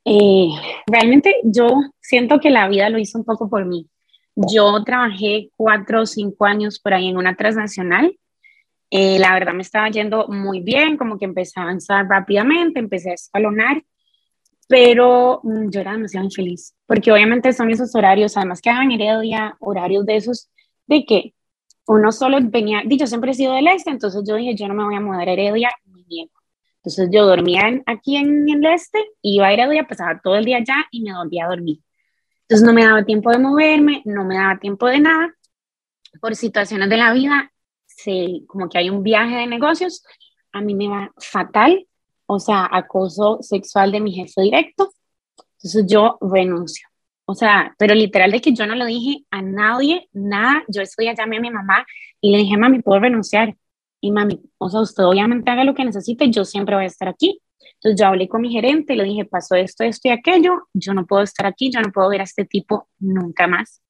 Eh, realmente yo siento que la vida lo hizo un poco por mí. Yo trabajé cuatro o cinco años por ahí en una transnacional. Eh, la verdad me estaba yendo muy bien, como que empecé a avanzar rápidamente, empecé a escalonar, pero mm, yo era demasiado infeliz, porque obviamente son esos horarios, además que en Heredia, horarios de esos, de que uno solo venía, yo siempre he sido del este, entonces yo dije, yo no me voy a mudar a Heredia, ni Entonces yo dormía aquí en el este, iba a Heredia, pasaba todo el día allá y me volvía a dormir. Entonces no me daba tiempo de moverme, no me daba tiempo de nada. Por situaciones de la vida, se, como que hay un viaje de negocios, a mí me va fatal, o sea, acoso sexual de mi jefe directo. Entonces yo renuncio. O sea, pero literal de que yo no lo dije a nadie, nada. Yo ese día llamé a mi mamá y le dije, mami, puedo renunciar. Y mami, o sea, usted obviamente haga lo que necesite, yo siempre voy a estar aquí. Entonces yo hablé con mi gerente y le dije, pasó esto, esto y aquello, yo no puedo estar aquí, yo no puedo ver a este tipo nunca más.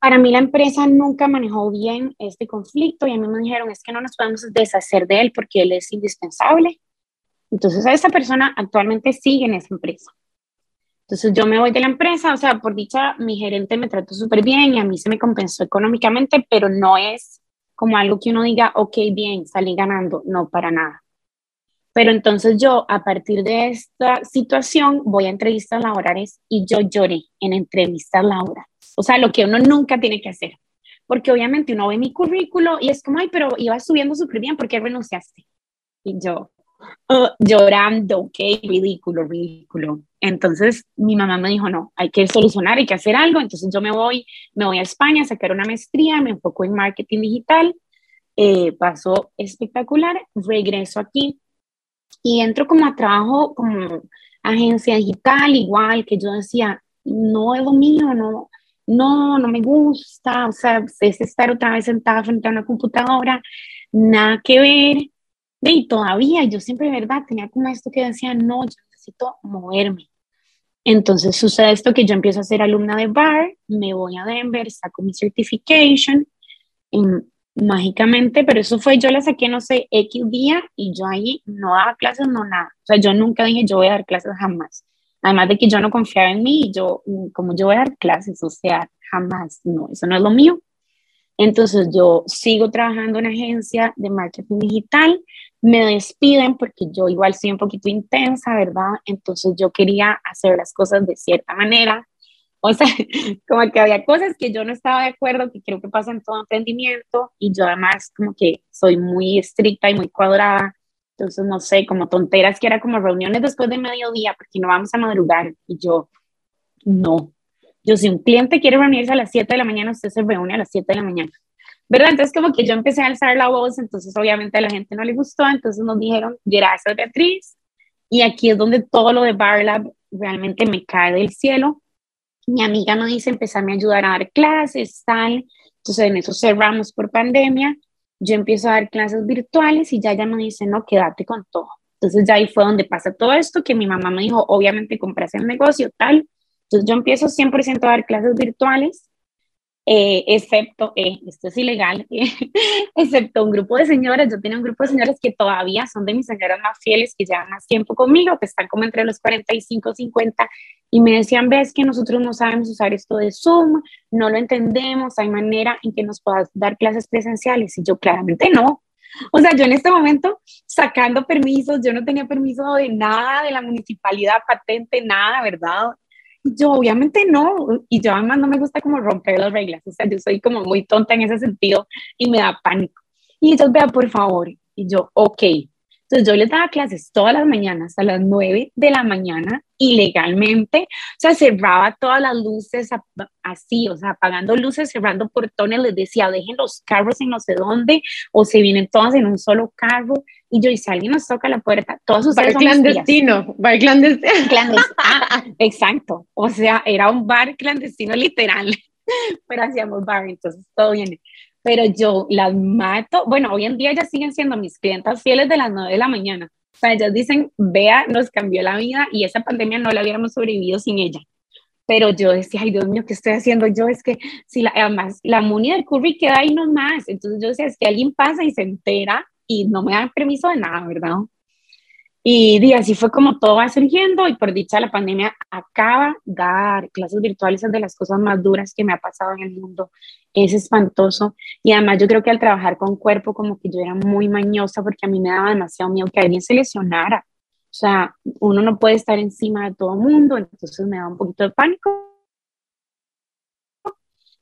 Para mí la empresa nunca manejó bien este conflicto y a mí me dijeron, es que no nos podemos deshacer de él porque él es indispensable. Entonces esa persona actualmente sigue en esa empresa. Entonces yo me voy de la empresa, o sea, por dicha, mi gerente me trató súper bien y a mí se me compensó económicamente, pero no es como algo que uno diga, ok, bien, salí ganando, no, para nada. Pero entonces yo, a partir de esta situación, voy a entrevistas laborales y yo lloré en entrevistas laborales. O sea, lo que uno nunca tiene que hacer. Porque obviamente uno ve mi currículo y es como, ay, pero iba subiendo súper bien, ¿por qué renunciaste? Y yo, uh, llorando, qué ridículo, ridículo. Entonces mi mamá me dijo, no, hay que solucionar, hay que hacer algo. Entonces yo me voy, me voy a España a sacar una maestría, me enfoco en marketing digital, eh, pasó espectacular, regreso aquí y entro como a trabajo como agencia digital, igual que yo decía, no es lo mío, no, no, no me gusta, o sea, es estar otra vez sentada frente a una computadora, nada que ver. Y todavía yo siempre, verdad, tenía como esto que decía, no, yo necesito moverme. Entonces sucede esto que yo empiezo a ser alumna de bar, me voy a Denver, saco mi certification, y mágicamente, pero eso fue, yo la saqué, no sé, X día y yo ahí no daba clases, no nada. O sea, yo nunca dije yo voy a dar clases jamás. Además de que yo no confiaba en mí, yo, como yo voy a dar clases, o sea, jamás, no, eso no es lo mío. Entonces yo sigo trabajando en agencia de marketing digital, me despiden porque yo igual soy un poquito intensa, ¿verdad? Entonces yo quería hacer las cosas de cierta manera. O sea, (laughs) como que había cosas que yo no estaba de acuerdo, que creo que pasa en todo emprendimiento, y yo además como que soy muy estricta y muy cuadrada. Entonces, no sé, como tonteras que era como reuniones después de mediodía, porque no vamos a madrugar. Y yo, no. Yo, si un cliente quiere reunirse a las 7 de la mañana, usted se reúne a las 7 de la mañana. ¿Verdad? Entonces como que yo empecé a alzar la voz, entonces obviamente a la gente no le gustó, entonces nos dijeron, gracias Beatriz, y aquí es donde todo lo de Barlab realmente me cae del cielo. Mi amiga me dice, empezarme a ayudar a dar clases, tal, entonces en eso cerramos por pandemia, yo empiezo a dar clases virtuales y ya ella me dice, no, quédate con todo. Entonces ya ahí fue donde pasa todo esto, que mi mamá me dijo, obviamente compras el negocio, tal. Entonces yo empiezo 100% a dar clases virtuales eh, excepto, eh, esto es ilegal, (laughs) excepto un grupo de señoras, yo tenía un grupo de señoras que todavía son de mis señoras más fieles, que llevan más tiempo conmigo, que están como entre los 45 y 50, y me decían, ves que nosotros no sabemos usar esto de Zoom, no lo entendemos, hay manera en que nos puedas dar clases presenciales, y yo claramente no. O sea, yo en este momento sacando permisos, yo no tenía permiso de nada de la municipalidad, patente, nada, ¿verdad? Yo obviamente no, y yo además no me gusta como romper las reglas, o sea, yo soy como muy tonta en ese sentido y me da pánico. Y ellos, vea, por favor, y yo, ok. Entonces yo les daba clases todas las mañanas a las 9 de la mañana ilegalmente, o sea, cerraba todas las luces así, o sea, apagando luces, cerrando portones, les decía, dejen los carros en no sé dónde, o se vienen todas en un solo carro, y yo, y si alguien nos toca la puerta, todos ustedes bar clandestino, bar clandestino. (laughs) clandestino. Ah, exacto, o sea, era un bar clandestino literal, (laughs) pero hacíamos bar, entonces todo viene. Pero yo las mato, bueno, hoy en día ya siguen siendo mis clientas fieles de las 9 de la mañana, o sea, ellas dicen, vea, nos cambió la vida y esa pandemia no la hubiéramos sobrevivido sin ella. Pero yo decía, ay Dios mío, ¿qué estoy haciendo yo? Es que si la, además la muni del curry queda ahí nomás. Entonces yo decía, es que alguien pasa y se entera y no me dan permiso de nada, ¿verdad? Y, así fue como todo va surgiendo y por dicha la pandemia acaba dar clases virtuales es de las cosas más duras que me ha pasado en el mundo. Es espantoso y además yo creo que al trabajar con cuerpo como que yo era muy mañosa porque a mí me daba demasiado miedo que alguien se lesionara. O sea, uno no puede estar encima de todo mundo, entonces me da un poquito de pánico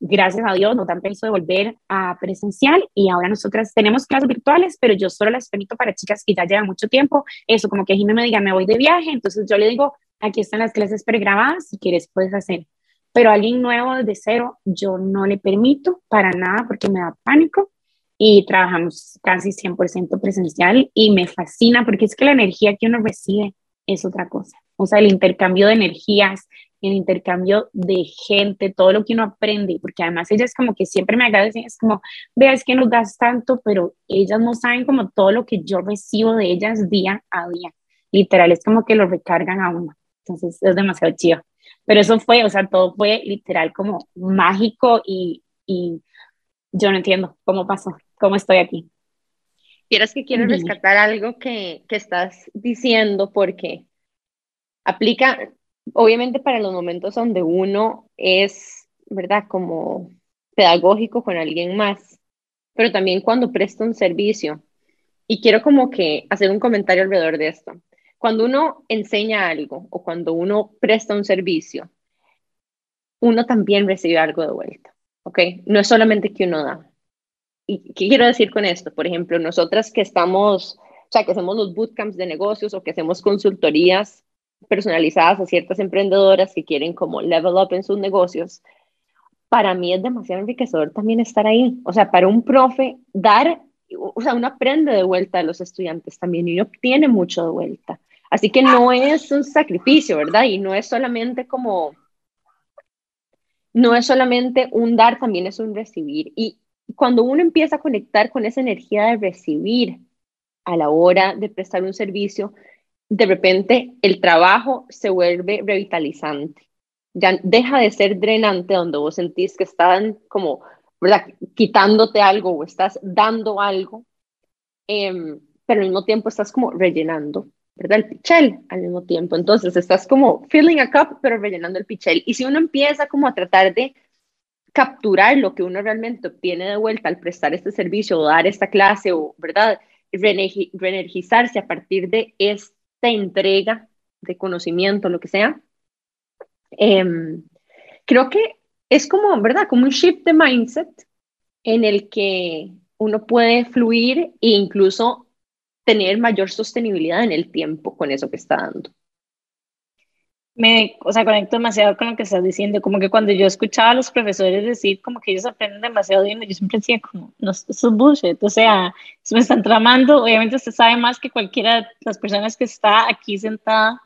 gracias a Dios nos dan permiso de volver a presencial y ahora nosotras tenemos clases virtuales, pero yo solo las permito para chicas que ya llevan mucho tiempo. Eso, como que Jimmy me diga, me voy de viaje, entonces yo le digo, aquí están las clases pregrabadas, si quieres puedes hacer. Pero a alguien nuevo desde cero, yo no le permito para nada porque me da pánico y trabajamos casi 100% presencial y me fascina porque es que la energía que uno recibe es otra cosa. O sea, el intercambio de energías, en intercambio de gente, todo lo que uno aprende, porque además ellas como que siempre me agradecen, es como, vea, es que nos das tanto, pero ellas no saben como todo lo que yo recibo de ellas día a día. Literal, es como que lo recargan a uno. Entonces es demasiado chido. Pero eso fue, o sea, todo fue literal como mágico y, y yo no entiendo cómo pasó, cómo estoy aquí. Quieres que quiero rescatar algo que, que estás diciendo porque aplica, obviamente para los momentos donde uno es, ¿verdad? Como pedagógico con alguien más, pero también cuando presta un servicio. Y quiero como que hacer un comentario alrededor de esto. Cuando uno enseña algo o cuando uno presta un servicio, uno también recibe algo de vuelta, ¿ok? No es solamente que uno da. ¿Y qué quiero decir con esto? Por ejemplo, nosotras que estamos, o sea, que hacemos los bootcamps de negocios o que hacemos consultorías personalizadas a ciertas emprendedoras que quieren como level up en sus negocios, para mí es demasiado enriquecedor también estar ahí. O sea, para un profe, dar, o sea, uno aprende de vuelta a los estudiantes también y uno obtiene mucho de vuelta. Así que no es un sacrificio, ¿verdad? Y no es solamente como, no es solamente un dar, también es un recibir. Y cuando uno empieza a conectar con esa energía de recibir a la hora de prestar un servicio, de repente el trabajo se vuelve revitalizante. Ya deja de ser drenante donde vos sentís que están como, ¿verdad? Quitándote algo o estás dando algo, em, pero al mismo tiempo estás como rellenando, ¿verdad? El pichel al mismo tiempo. Entonces estás como filling a cup, pero rellenando el pichel. Y si uno empieza como a tratar de capturar lo que uno realmente obtiene de vuelta al prestar este servicio o dar esta clase o, ¿verdad? Reenergizarse a partir de este entrega de conocimiento, lo que sea, em, creo que es como, ¿verdad? Como un shift de mindset en el que uno puede fluir e incluso tener mayor sostenibilidad en el tiempo con eso que está dando me, o sea, conecto demasiado con lo que estás diciendo, como que cuando yo escuchaba a los profesores decir como que ellos aprenden demasiado bien, yo siempre decía como, no, eso es bullshit, o sea, se me están tramando, obviamente usted sabe más que cualquiera de las personas que está aquí sentada,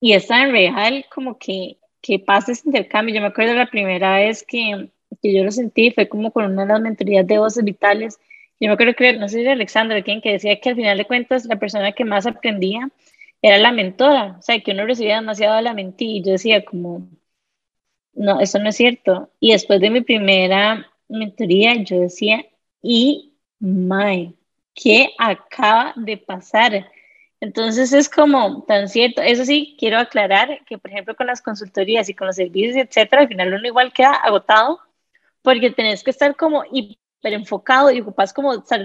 y está en real como que, que pasa ese intercambio, yo me acuerdo la primera vez que, que yo lo sentí, fue como con una de las mentorías de voces vitales, yo me acuerdo que, no sé si era Alexandra, quien que decía que al final de cuentas la persona que más aprendía era la mentora, o sea, que uno recibía demasiado de la mentira y yo decía como, no, eso no es cierto. Y después de mi primera mentoría, yo decía, y my, ¿qué acaba de pasar? Entonces es como tan cierto. Eso sí, quiero aclarar que, por ejemplo, con las consultorías y con los servicios, etcétera, al final uno igual queda agotado porque tenés que estar como hiper enfocado y ocupas como estar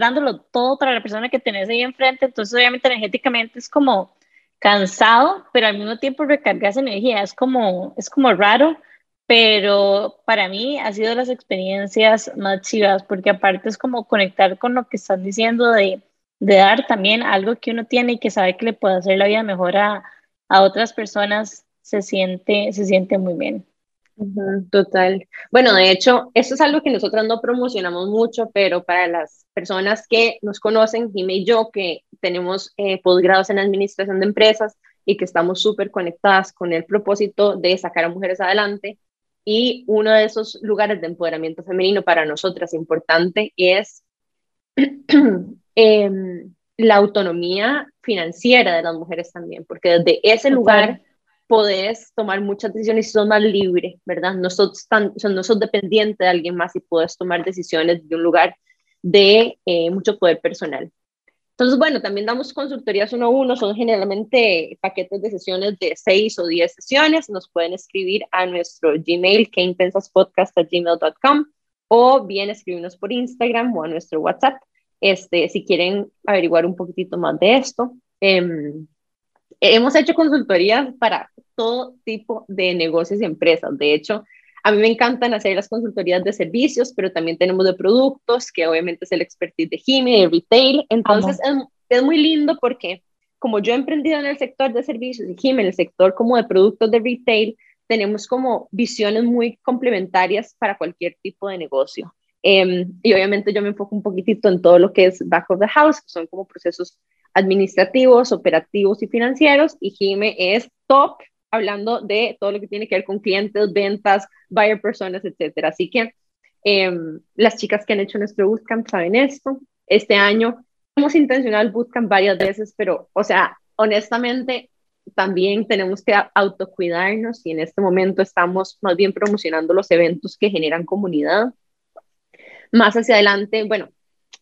todo para la persona que tenés ahí enfrente. Entonces, obviamente, energéticamente es como cansado, pero al mismo tiempo recargas energía. Es como, es como raro, pero para mí ha sido las experiencias más chivas, porque aparte es como conectar con lo que están diciendo de, de dar también algo que uno tiene y que sabe que le puede hacer la vida mejor a, a otras personas, se siente, se siente muy bien. Total. Bueno, de hecho, esto es algo que nosotros no promocionamos mucho, pero para las personas que nos conocen, y yo, que tenemos eh, posgrados en administración de empresas y que estamos súper conectadas con el propósito de sacar a mujeres adelante. Y uno de esos lugares de empoderamiento femenino para nosotras importante es (clears throat) em, la autonomía financiera de las mujeres también, porque desde ese lugar podés tomar muchas decisiones y sos más libre, ¿verdad? No sos, tan, no sos dependiente de alguien más y puedes tomar decisiones de un lugar de eh, mucho poder personal. Entonces, bueno, también damos consultorías uno a uno, son generalmente paquetes de sesiones de seis o diez sesiones. Nos pueden escribir a nuestro Gmail, gmail.com o bien escribirnos por Instagram o a nuestro WhatsApp, este, si quieren averiguar un poquitito más de esto. Eh, hemos hecho consultorías para todo tipo de negocios y empresas. De hecho, a mí me encantan hacer las consultorías de servicios, pero también tenemos de productos, que obviamente es el expertise de Jimmy, de retail. Entonces, es, es, muy lindo porque como yo he emprendido en el sector de servicios y Jimmy en el sector como de productos de retail, tenemos como visiones muy complementarias para cualquier tipo de negocio. Em, y obviamente yo me enfoco un poquitito en todo lo que es back of the house, que son como procesos administrativos, operativos y financieros, y Jime es top hablando de todo lo que tiene que ver con clientes, ventas, buyer personas, etcétera. Así que em, las chicas que han hecho nuestro bootcamp saben esto. Este año hemos intencionado el bootcamp varias veces, pero, o sea, honestamente, también tenemos que autocuidarnos y en este momento estamos más bien promocionando los eventos que generan comunidad. Más hacia adelante, bueno,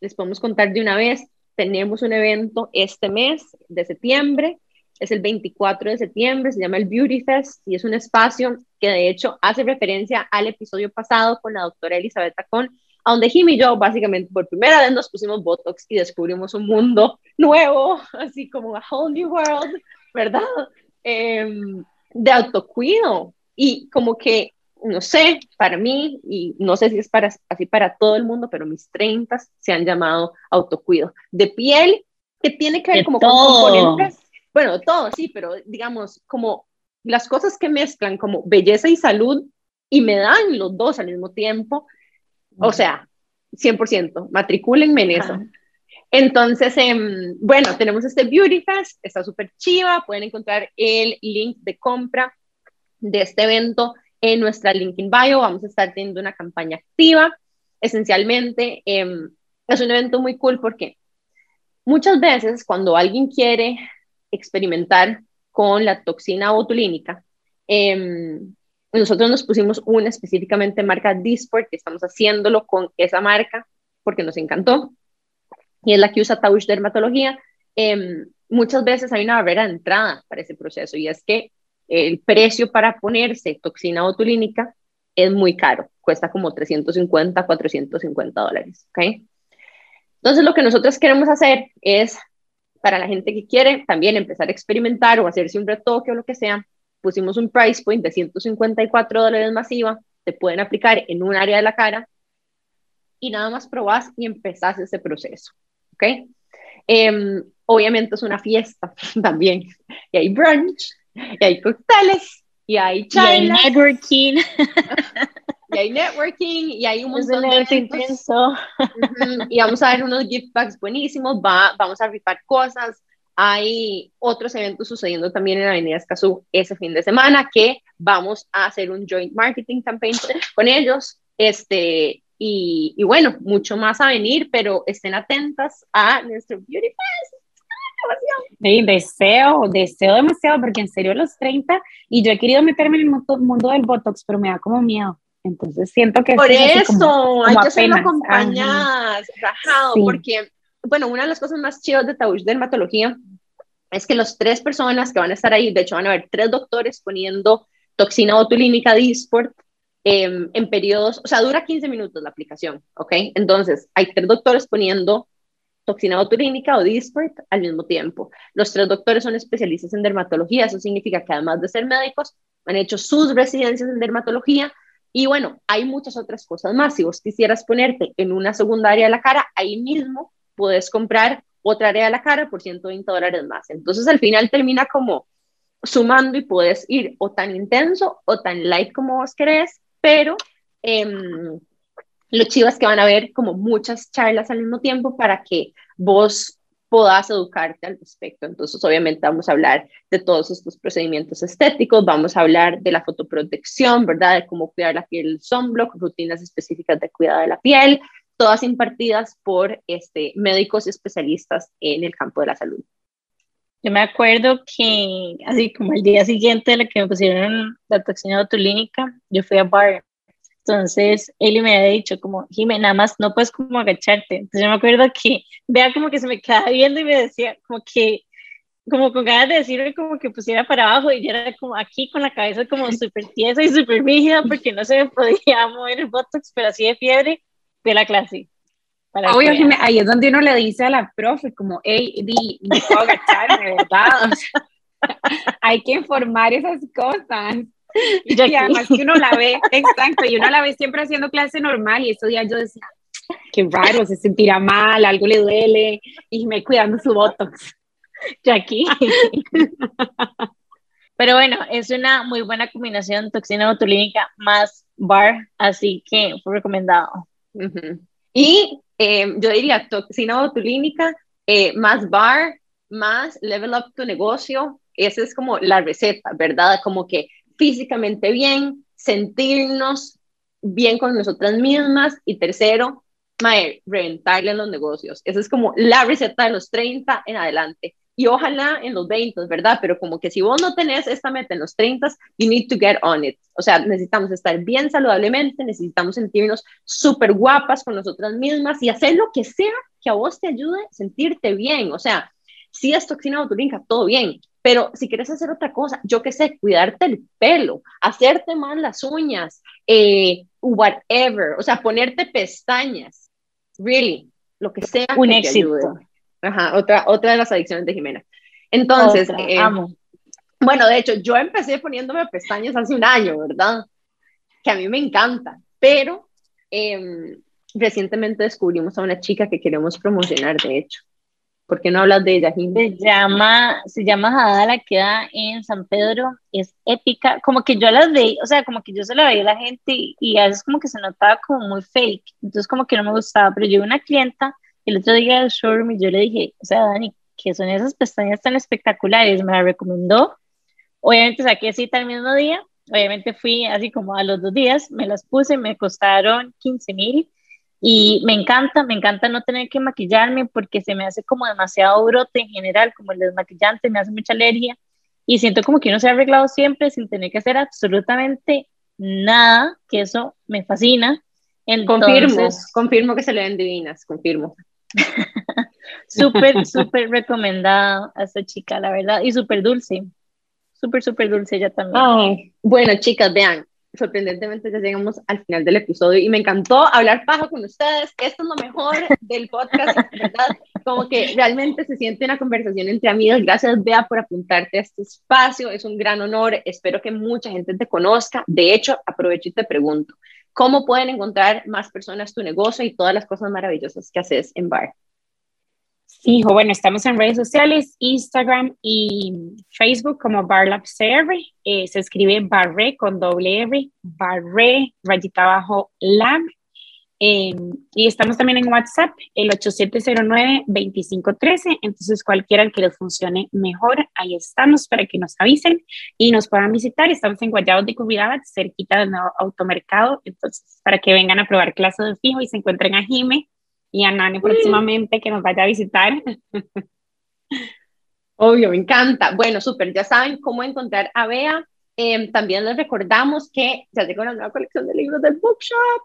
les podemos contar de una vez, tenemos un evento este mes de septiembre es el 24 de septiembre, se llama el Beauty Fest y es un espacio que de hecho hace referencia al episodio pasado con la doctora Elizabeth Tacón, donde Jimmy y yo básicamente por primera vez nos pusimos Botox y descubrimos un mundo nuevo, (laughs) así como a whole new world, ¿verdad? Em, de autocuido. Y como que, no sé, para mí, y no sé si es para, así para todo el mundo, pero mis 30 se han llamado autocuido. De piel, que tiene que ver como con componentes bueno, todo, sí, pero digamos, como las cosas que mezclan como belleza y salud y me dan los dos al mismo tiempo, o sea, 100%, matricúlenme en eso. Entonces, em, bueno, tenemos este Beauty Fest, está súper chiva, pueden encontrar el link de compra de este evento en nuestra LinkedIn bio, vamos a estar teniendo una campaña activa, esencialmente em, es un evento muy cool porque muchas veces cuando alguien quiere experimentar con la toxina botulínica. Em, nosotros nos pusimos una específicamente marca Disport, que estamos haciéndolo con esa marca porque nos encantó, y es la que usa Tausch Dermatología. Em, muchas veces hay una barrera de entrada para ese proceso y es que el precio para ponerse toxina botulínica es muy caro, cuesta como 350, 450 dólares, ¿ok? Entonces lo que nosotros queremos hacer es para la gente que quiere también empezar a experimentar o hacerse un retoque o lo que sea, pusimos un price point de 154 dólares masiva, te pueden aplicar en un área de la cara y nada más probás y empezás ese proceso, ¿ok? Em, obviamente es una fiesta (laughs) también, y hay brunch, y hay cócteles, y hay charlas. Y hay networking. (laughs) y hay networking y hay un montón de intenso. y vamos a ver unos gift packs buenísimos, va, vamos a rifar cosas. Hay otros eventos sucediendo también en Avenida Escazú ese fin de semana que vamos a hacer un joint marketing campaign con ellos. Este, y, y bueno, mucho más a venir, pero estén atentas a nuestro Beauty Fest. Sí, deseo, deseo demasiado, porque en serio los 30, y yo he querido meterme en el mundo del Botox, pero me da como miedo. Entonces siento que... Por eso, hay que hacerlo acompañadas, rajado, porque, bueno, una de las cosas más chidas de Tausch Dermatología es que las tres personas que van a estar ahí, de hecho van a haber tres doctores poniendo toxina botulínica Disport em, en periodos, o sea, dura 15 minutos la aplicación, ¿ok? Entonces, hay tres doctores poniendo toxina botulínica o Disport al mismo tiempo. Los tres doctores son especialistas en dermatología, eso significa que además de ser médicos, han hecho sus residencias en dermatología, y bueno, hay muchas otras cosas más. Si vos quisieras ponerte en una segunda área de la cara, ahí mismo puedes comprar otra área de la cara por 120 dólares más. Entonces al final termina como sumando y puedes ir o tan intenso o tan light como vos querés, pero eh, lo chivo es que van a ver como muchas charlas al mismo tiempo para que vos puedas educarte al respecto. Entonces, obviamente vamos a hablar de todos estos procedimientos estéticos, vamos a hablar de la fotoprotección, ¿verdad? De cómo cuidar la piel del sunblock, rutinas específicas de cuidado de la piel, todas impartidas por este, médicos especialistas en el campo de la salud. Yo me acuerdo que, así como el día siguiente de que me pusieron la toxina botulínica, yo fui a bar entonces, él me había dicho como, Jimé, nada más no puedes como agacharte. Entonces yo me acuerdo que (laughs) vea como que se me quedaba viendo y me decía como que, como con ganas de decirme como que pusiera para abajo y yo era como aquí con la cabeza como (laughs) súper tiesa y súper rígida porque no se me podía (laughs) mover el botox, pero así de fiebre de la clase. Obvio, ahí es donde uno le dice a la profe como, hey, di, no puedo agacharme, ¿verdad? hay que informar esas cosas. Y, además que uno la ve, exacto, y uno la ve siempre haciendo clase normal y estos días yo decía, qué raro, se sentirá mal, algo le duele, y me cuidando su botox. Jackie. Pero bueno, es una muy buena combinación toxina botulínica más bar, así que fue recomendado. Y eh, yo diría toxina botulínica eh, más bar, más level up tu negocio, Esa es como la receta, ¿verdad? Como que físicamente bien, sentirnos bien con nosotras mismas y tercero, mae, reventarle en los negocios. Esa es como la receta de los 30 en adelante. Y ojalá en los 20, ¿verdad? Pero como que si vos no tenés esta meta en los 30, you need to get on it. O sea, necesitamos estar bien saludablemente, necesitamos sentirnos súper guapas con nosotras mismas y hacer lo que sea que a vos te ayude a sentirte bien. O sea, si es toxina botulínica, todo bien, pero si quieres hacer otra cosa, yo qué sé, cuidarte el pelo, hacerte más las uñas, eh, whatever, o sea, ponerte pestañas, really, lo que sea. Un éxito. Ajá, otra, otra de las adicciones de Jimena. Entonces, eh, amo. Bueno, de hecho, yo empecé poniéndome pestañas hace un año, ¿verdad? Que a mí me encanta, pero em, recientemente descubrimos a una chica que queremos promocionar, de hecho. ¿Por qué no hablas de ella, Se llama, se llama Jadala, queda en San Pedro, es épica, como que yo las veía, o sea, como que yo se la veía a la gente y, a veces como que se notaba como muy fake, entonces como que no me gustaba, pero yo una clienta el otro día del showroom y yo le dije, o sea, Dani, ¿qué son esas pestañas tan espectaculares? Me la recomendó, obviamente saqué cita el mismo día, obviamente fui así como a los dos días, me las puse, me costaron 15 mil y me encanta, me encanta no tener que maquillarme porque se me hace como demasiado brote en general, como el desmaquillante, me hace mucha alergia y siento como que uno se ha arreglado siempre sin tener que hacer absolutamente nada, que eso me fascina. confirmo, confirmo que se le ven divinas, confirmo. (laughs) súper, súper recomendada a esta chica, la verdad, y súper dulce, súper, súper dulce ella también. bueno, chicas, vean, sorprendentemente ya llegamos al final del episodio y me encantó hablar paja con ustedes. Esto es lo mejor del podcast, ¿verdad? Como que realmente se siente una conversación entre amigas. Gracias, Bea, por apuntarte a este espacio. Es un gran honor. Espero que mucha gente te conozca. De hecho, aprovecho y te pregunto, ¿cómo pueden encontrar más personas tu negocio y todas las cosas maravillosas que haces en Bar? Fijo, bueno, estamos en redes sociales, Instagram y Facebook como Barlab CR. Eh, se escribe Barre con doble R, Barre, rayita abajo, Lab. Em, y estamos también en WhatsApp, el 8709-2513. Entonces, cualquiera que les funcione mejor, ahí estamos para que nos avisen y nos puedan visitar. Estamos en Guayados de Cubidabat, cerquita del nuevo automercado. Entonces, para que vengan a probar clases de fijo y se encuentren a Jime y a Nani próximamente que nos vaya a visitar. (laughs) Obvio, me encanta. Bueno, súper, ya saben cómo encontrar a Bea. Em, también les recordamos que ya llegó una nueva colección de libros del Bookshop.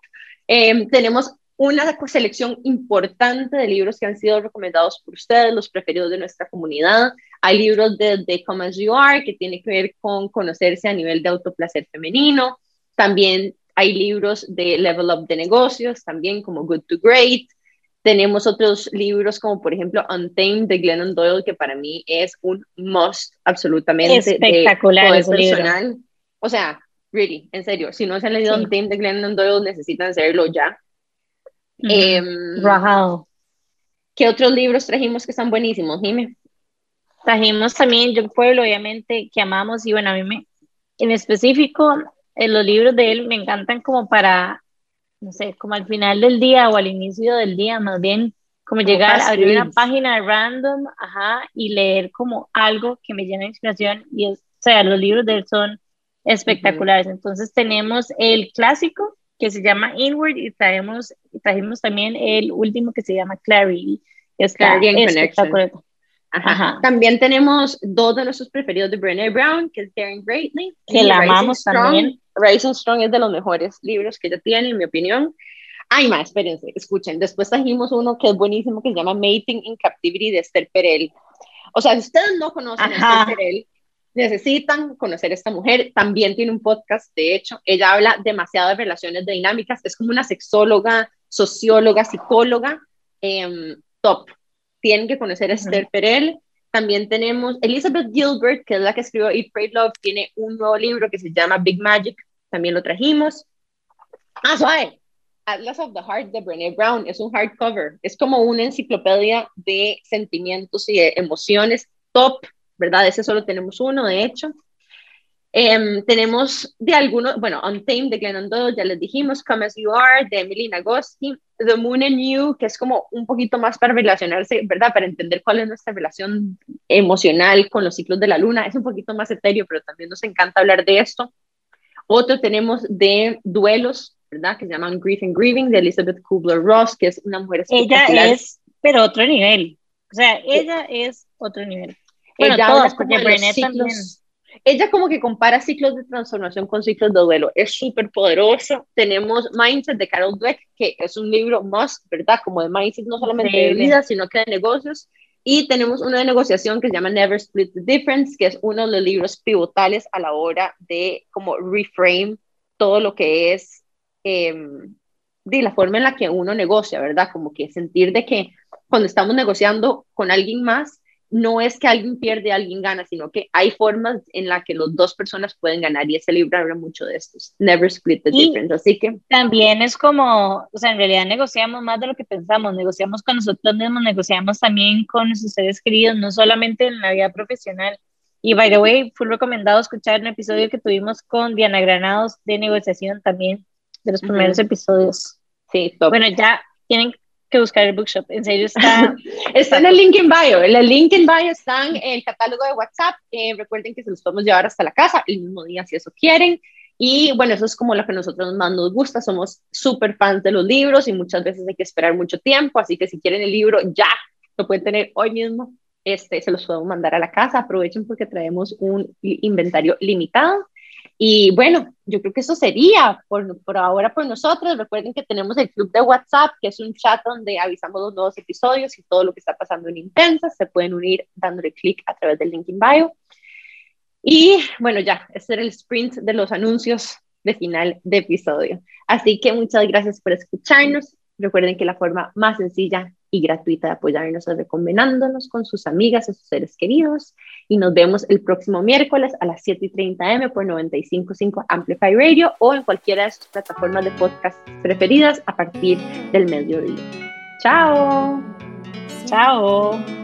Eh, tenemos una selección importante de libros que han sido recomendados por ustedes, los preferidos de nuestra comunidad. Hay libros de, de Come As You Are, que tiene que ver con conocerse a nivel de autoplacer femenino. También hay libros de Level Up de negocios, también como Good to Great. Tenemos otros libros como por ejemplo Untamed de Glennon Doyle, que para mí es un must absolutamente. Espectacular ese personal. O sea, really, en serio, si no se han leído Untamed de Glennon Doyle, necesitan hacerlo ya. Mm ¿Qué otros libros trajimos que están buenísimos, Jimmy? Trajimos también Yo Pueblo, obviamente, que amamos, y bueno, a mí me, en específico, en eh, los libros de él me encantan como para no sé, como al final del día o al inicio del día, más bien como llegar a abrir una página random, ajá, y leer como algo que me llena de inspiración y es, o sea, los libros de él son espectaculares. Entonces tenemos el clásico que se llama Inward y traemos, trajimos también el último que se llama Clarity. Es Clarity espectacular. Ajá. También tenemos dos de nuestros preferidos de Brené Brown, que es Daring Greatly. Que la amamos también. Rising Strong es de los mejores libros que ella tiene, en mi opinión. Ay, más, espérense, escuchen. Después trajimos uno que es buenísimo, que se llama Mating in Captivity de Esther Perel. O sea, si ustedes no conocen a Esther Perel, necesitan conocer a esta mujer. También tiene un podcast, de hecho. Ella habla demasiado de relaciones dinámicas. Es como una sexóloga, socióloga, psicóloga. Em, top. Tienen que conocer a Esther Perel. También tenemos Elizabeth Gilbert, que es la que escribió Eat, Pray, Love, tiene un nuevo libro que se llama Big Magic, también lo trajimos. Ah, suave. Atlas of the Heart de Brené Brown es un hardcover, es como una enciclopedia de sentimientos y de emociones top, ¿verdad? Ese solo tenemos uno, de hecho. Em, tenemos de algunos, bueno, Untamed de Glennon Doyle, ya les dijimos, Come As You Are de Emily Nagoski, The Moon and You, que es como un poquito más para relacionarse, ¿verdad? Para entender cuál es nuestra relación emocional con los ciclos de la luna. Es un poquito más etéreo, pero también nos encanta hablar de esto. Otro tenemos de duelos, ¿verdad? Que se llaman Grief and Grieving de Elizabeth Kubler-Ross, que es una mujer Ella es, pero otro nivel. O sea, ella es otro nivel. Bueno, ella todas, porque Brené también ella como que compara ciclos de transformación con ciclos de duelo. Es súper poderoso. Tenemos Mindset de Carol Dweck, que es un libro más, ¿verdad? Como de mindset, no solamente de vida, sino que de negocios. Y tenemos uno de negociación que se llama Never Split the Difference, que es uno de los libros pivotales a la hora de como reframe todo lo que es em, de la forma en la que uno negocia, ¿verdad? Como que sentir de que cuando estamos negociando con alguien más, no es que alguien pierde, alguien gana, sino que hay formas en las que las dos personas pueden ganar y ese libro habla mucho de esto. Never split the difference, así que... También es como, o sea, en realidad negociamos más de lo que pensamos, negociamos con nosotros mismos, negociamos también con nuestros seres queridos, no solamente en la vida profesional. Y by the way, fue recomendado escuchar un episodio que tuvimos con Diana Granados de negociación también, de los primeros episodios. Sí, top. Bueno, ya tienen que buscar el bookshop. En serio está. (laughs) está en el link en bio. En el link en bio están el catálogo de WhatsApp. Eh, recuerden que se los podemos llevar hasta la casa el mismo día si eso quieren. Y bueno, eso es como lo que a nosotros más nos gusta. Somos súper fans de los libros y muchas veces hay que esperar mucho tiempo. Así que si quieren el libro, ya lo pueden tener hoy mismo. Este, se los podemos mandar a la casa. Aprovechen porque traemos un inventario limitado. Y bueno, yo creo que eso sería por, por, ahora por nosotros. Recuerden que tenemos el club de WhatsApp, que es un chat donde avisamos los nuevos episodios y todo lo que está pasando en Intensa. Se pueden unir dándole clic a través del link en bio. Y bueno, ya, este era el sprint de los anuncios de final de episodio. Así que muchas gracias por escucharnos. Recuerden que la forma más sencilla y gratuita de apoyarnos recomendándonos con sus amigas y sus seres queridos. Y nos vemos el próximo miércoles a las 7 y 30 M por 95.5 Amplify Radio o en cualquiera de sus plataformas de podcast preferidas a partir del mediodía. ¡Chao! ¡Chao!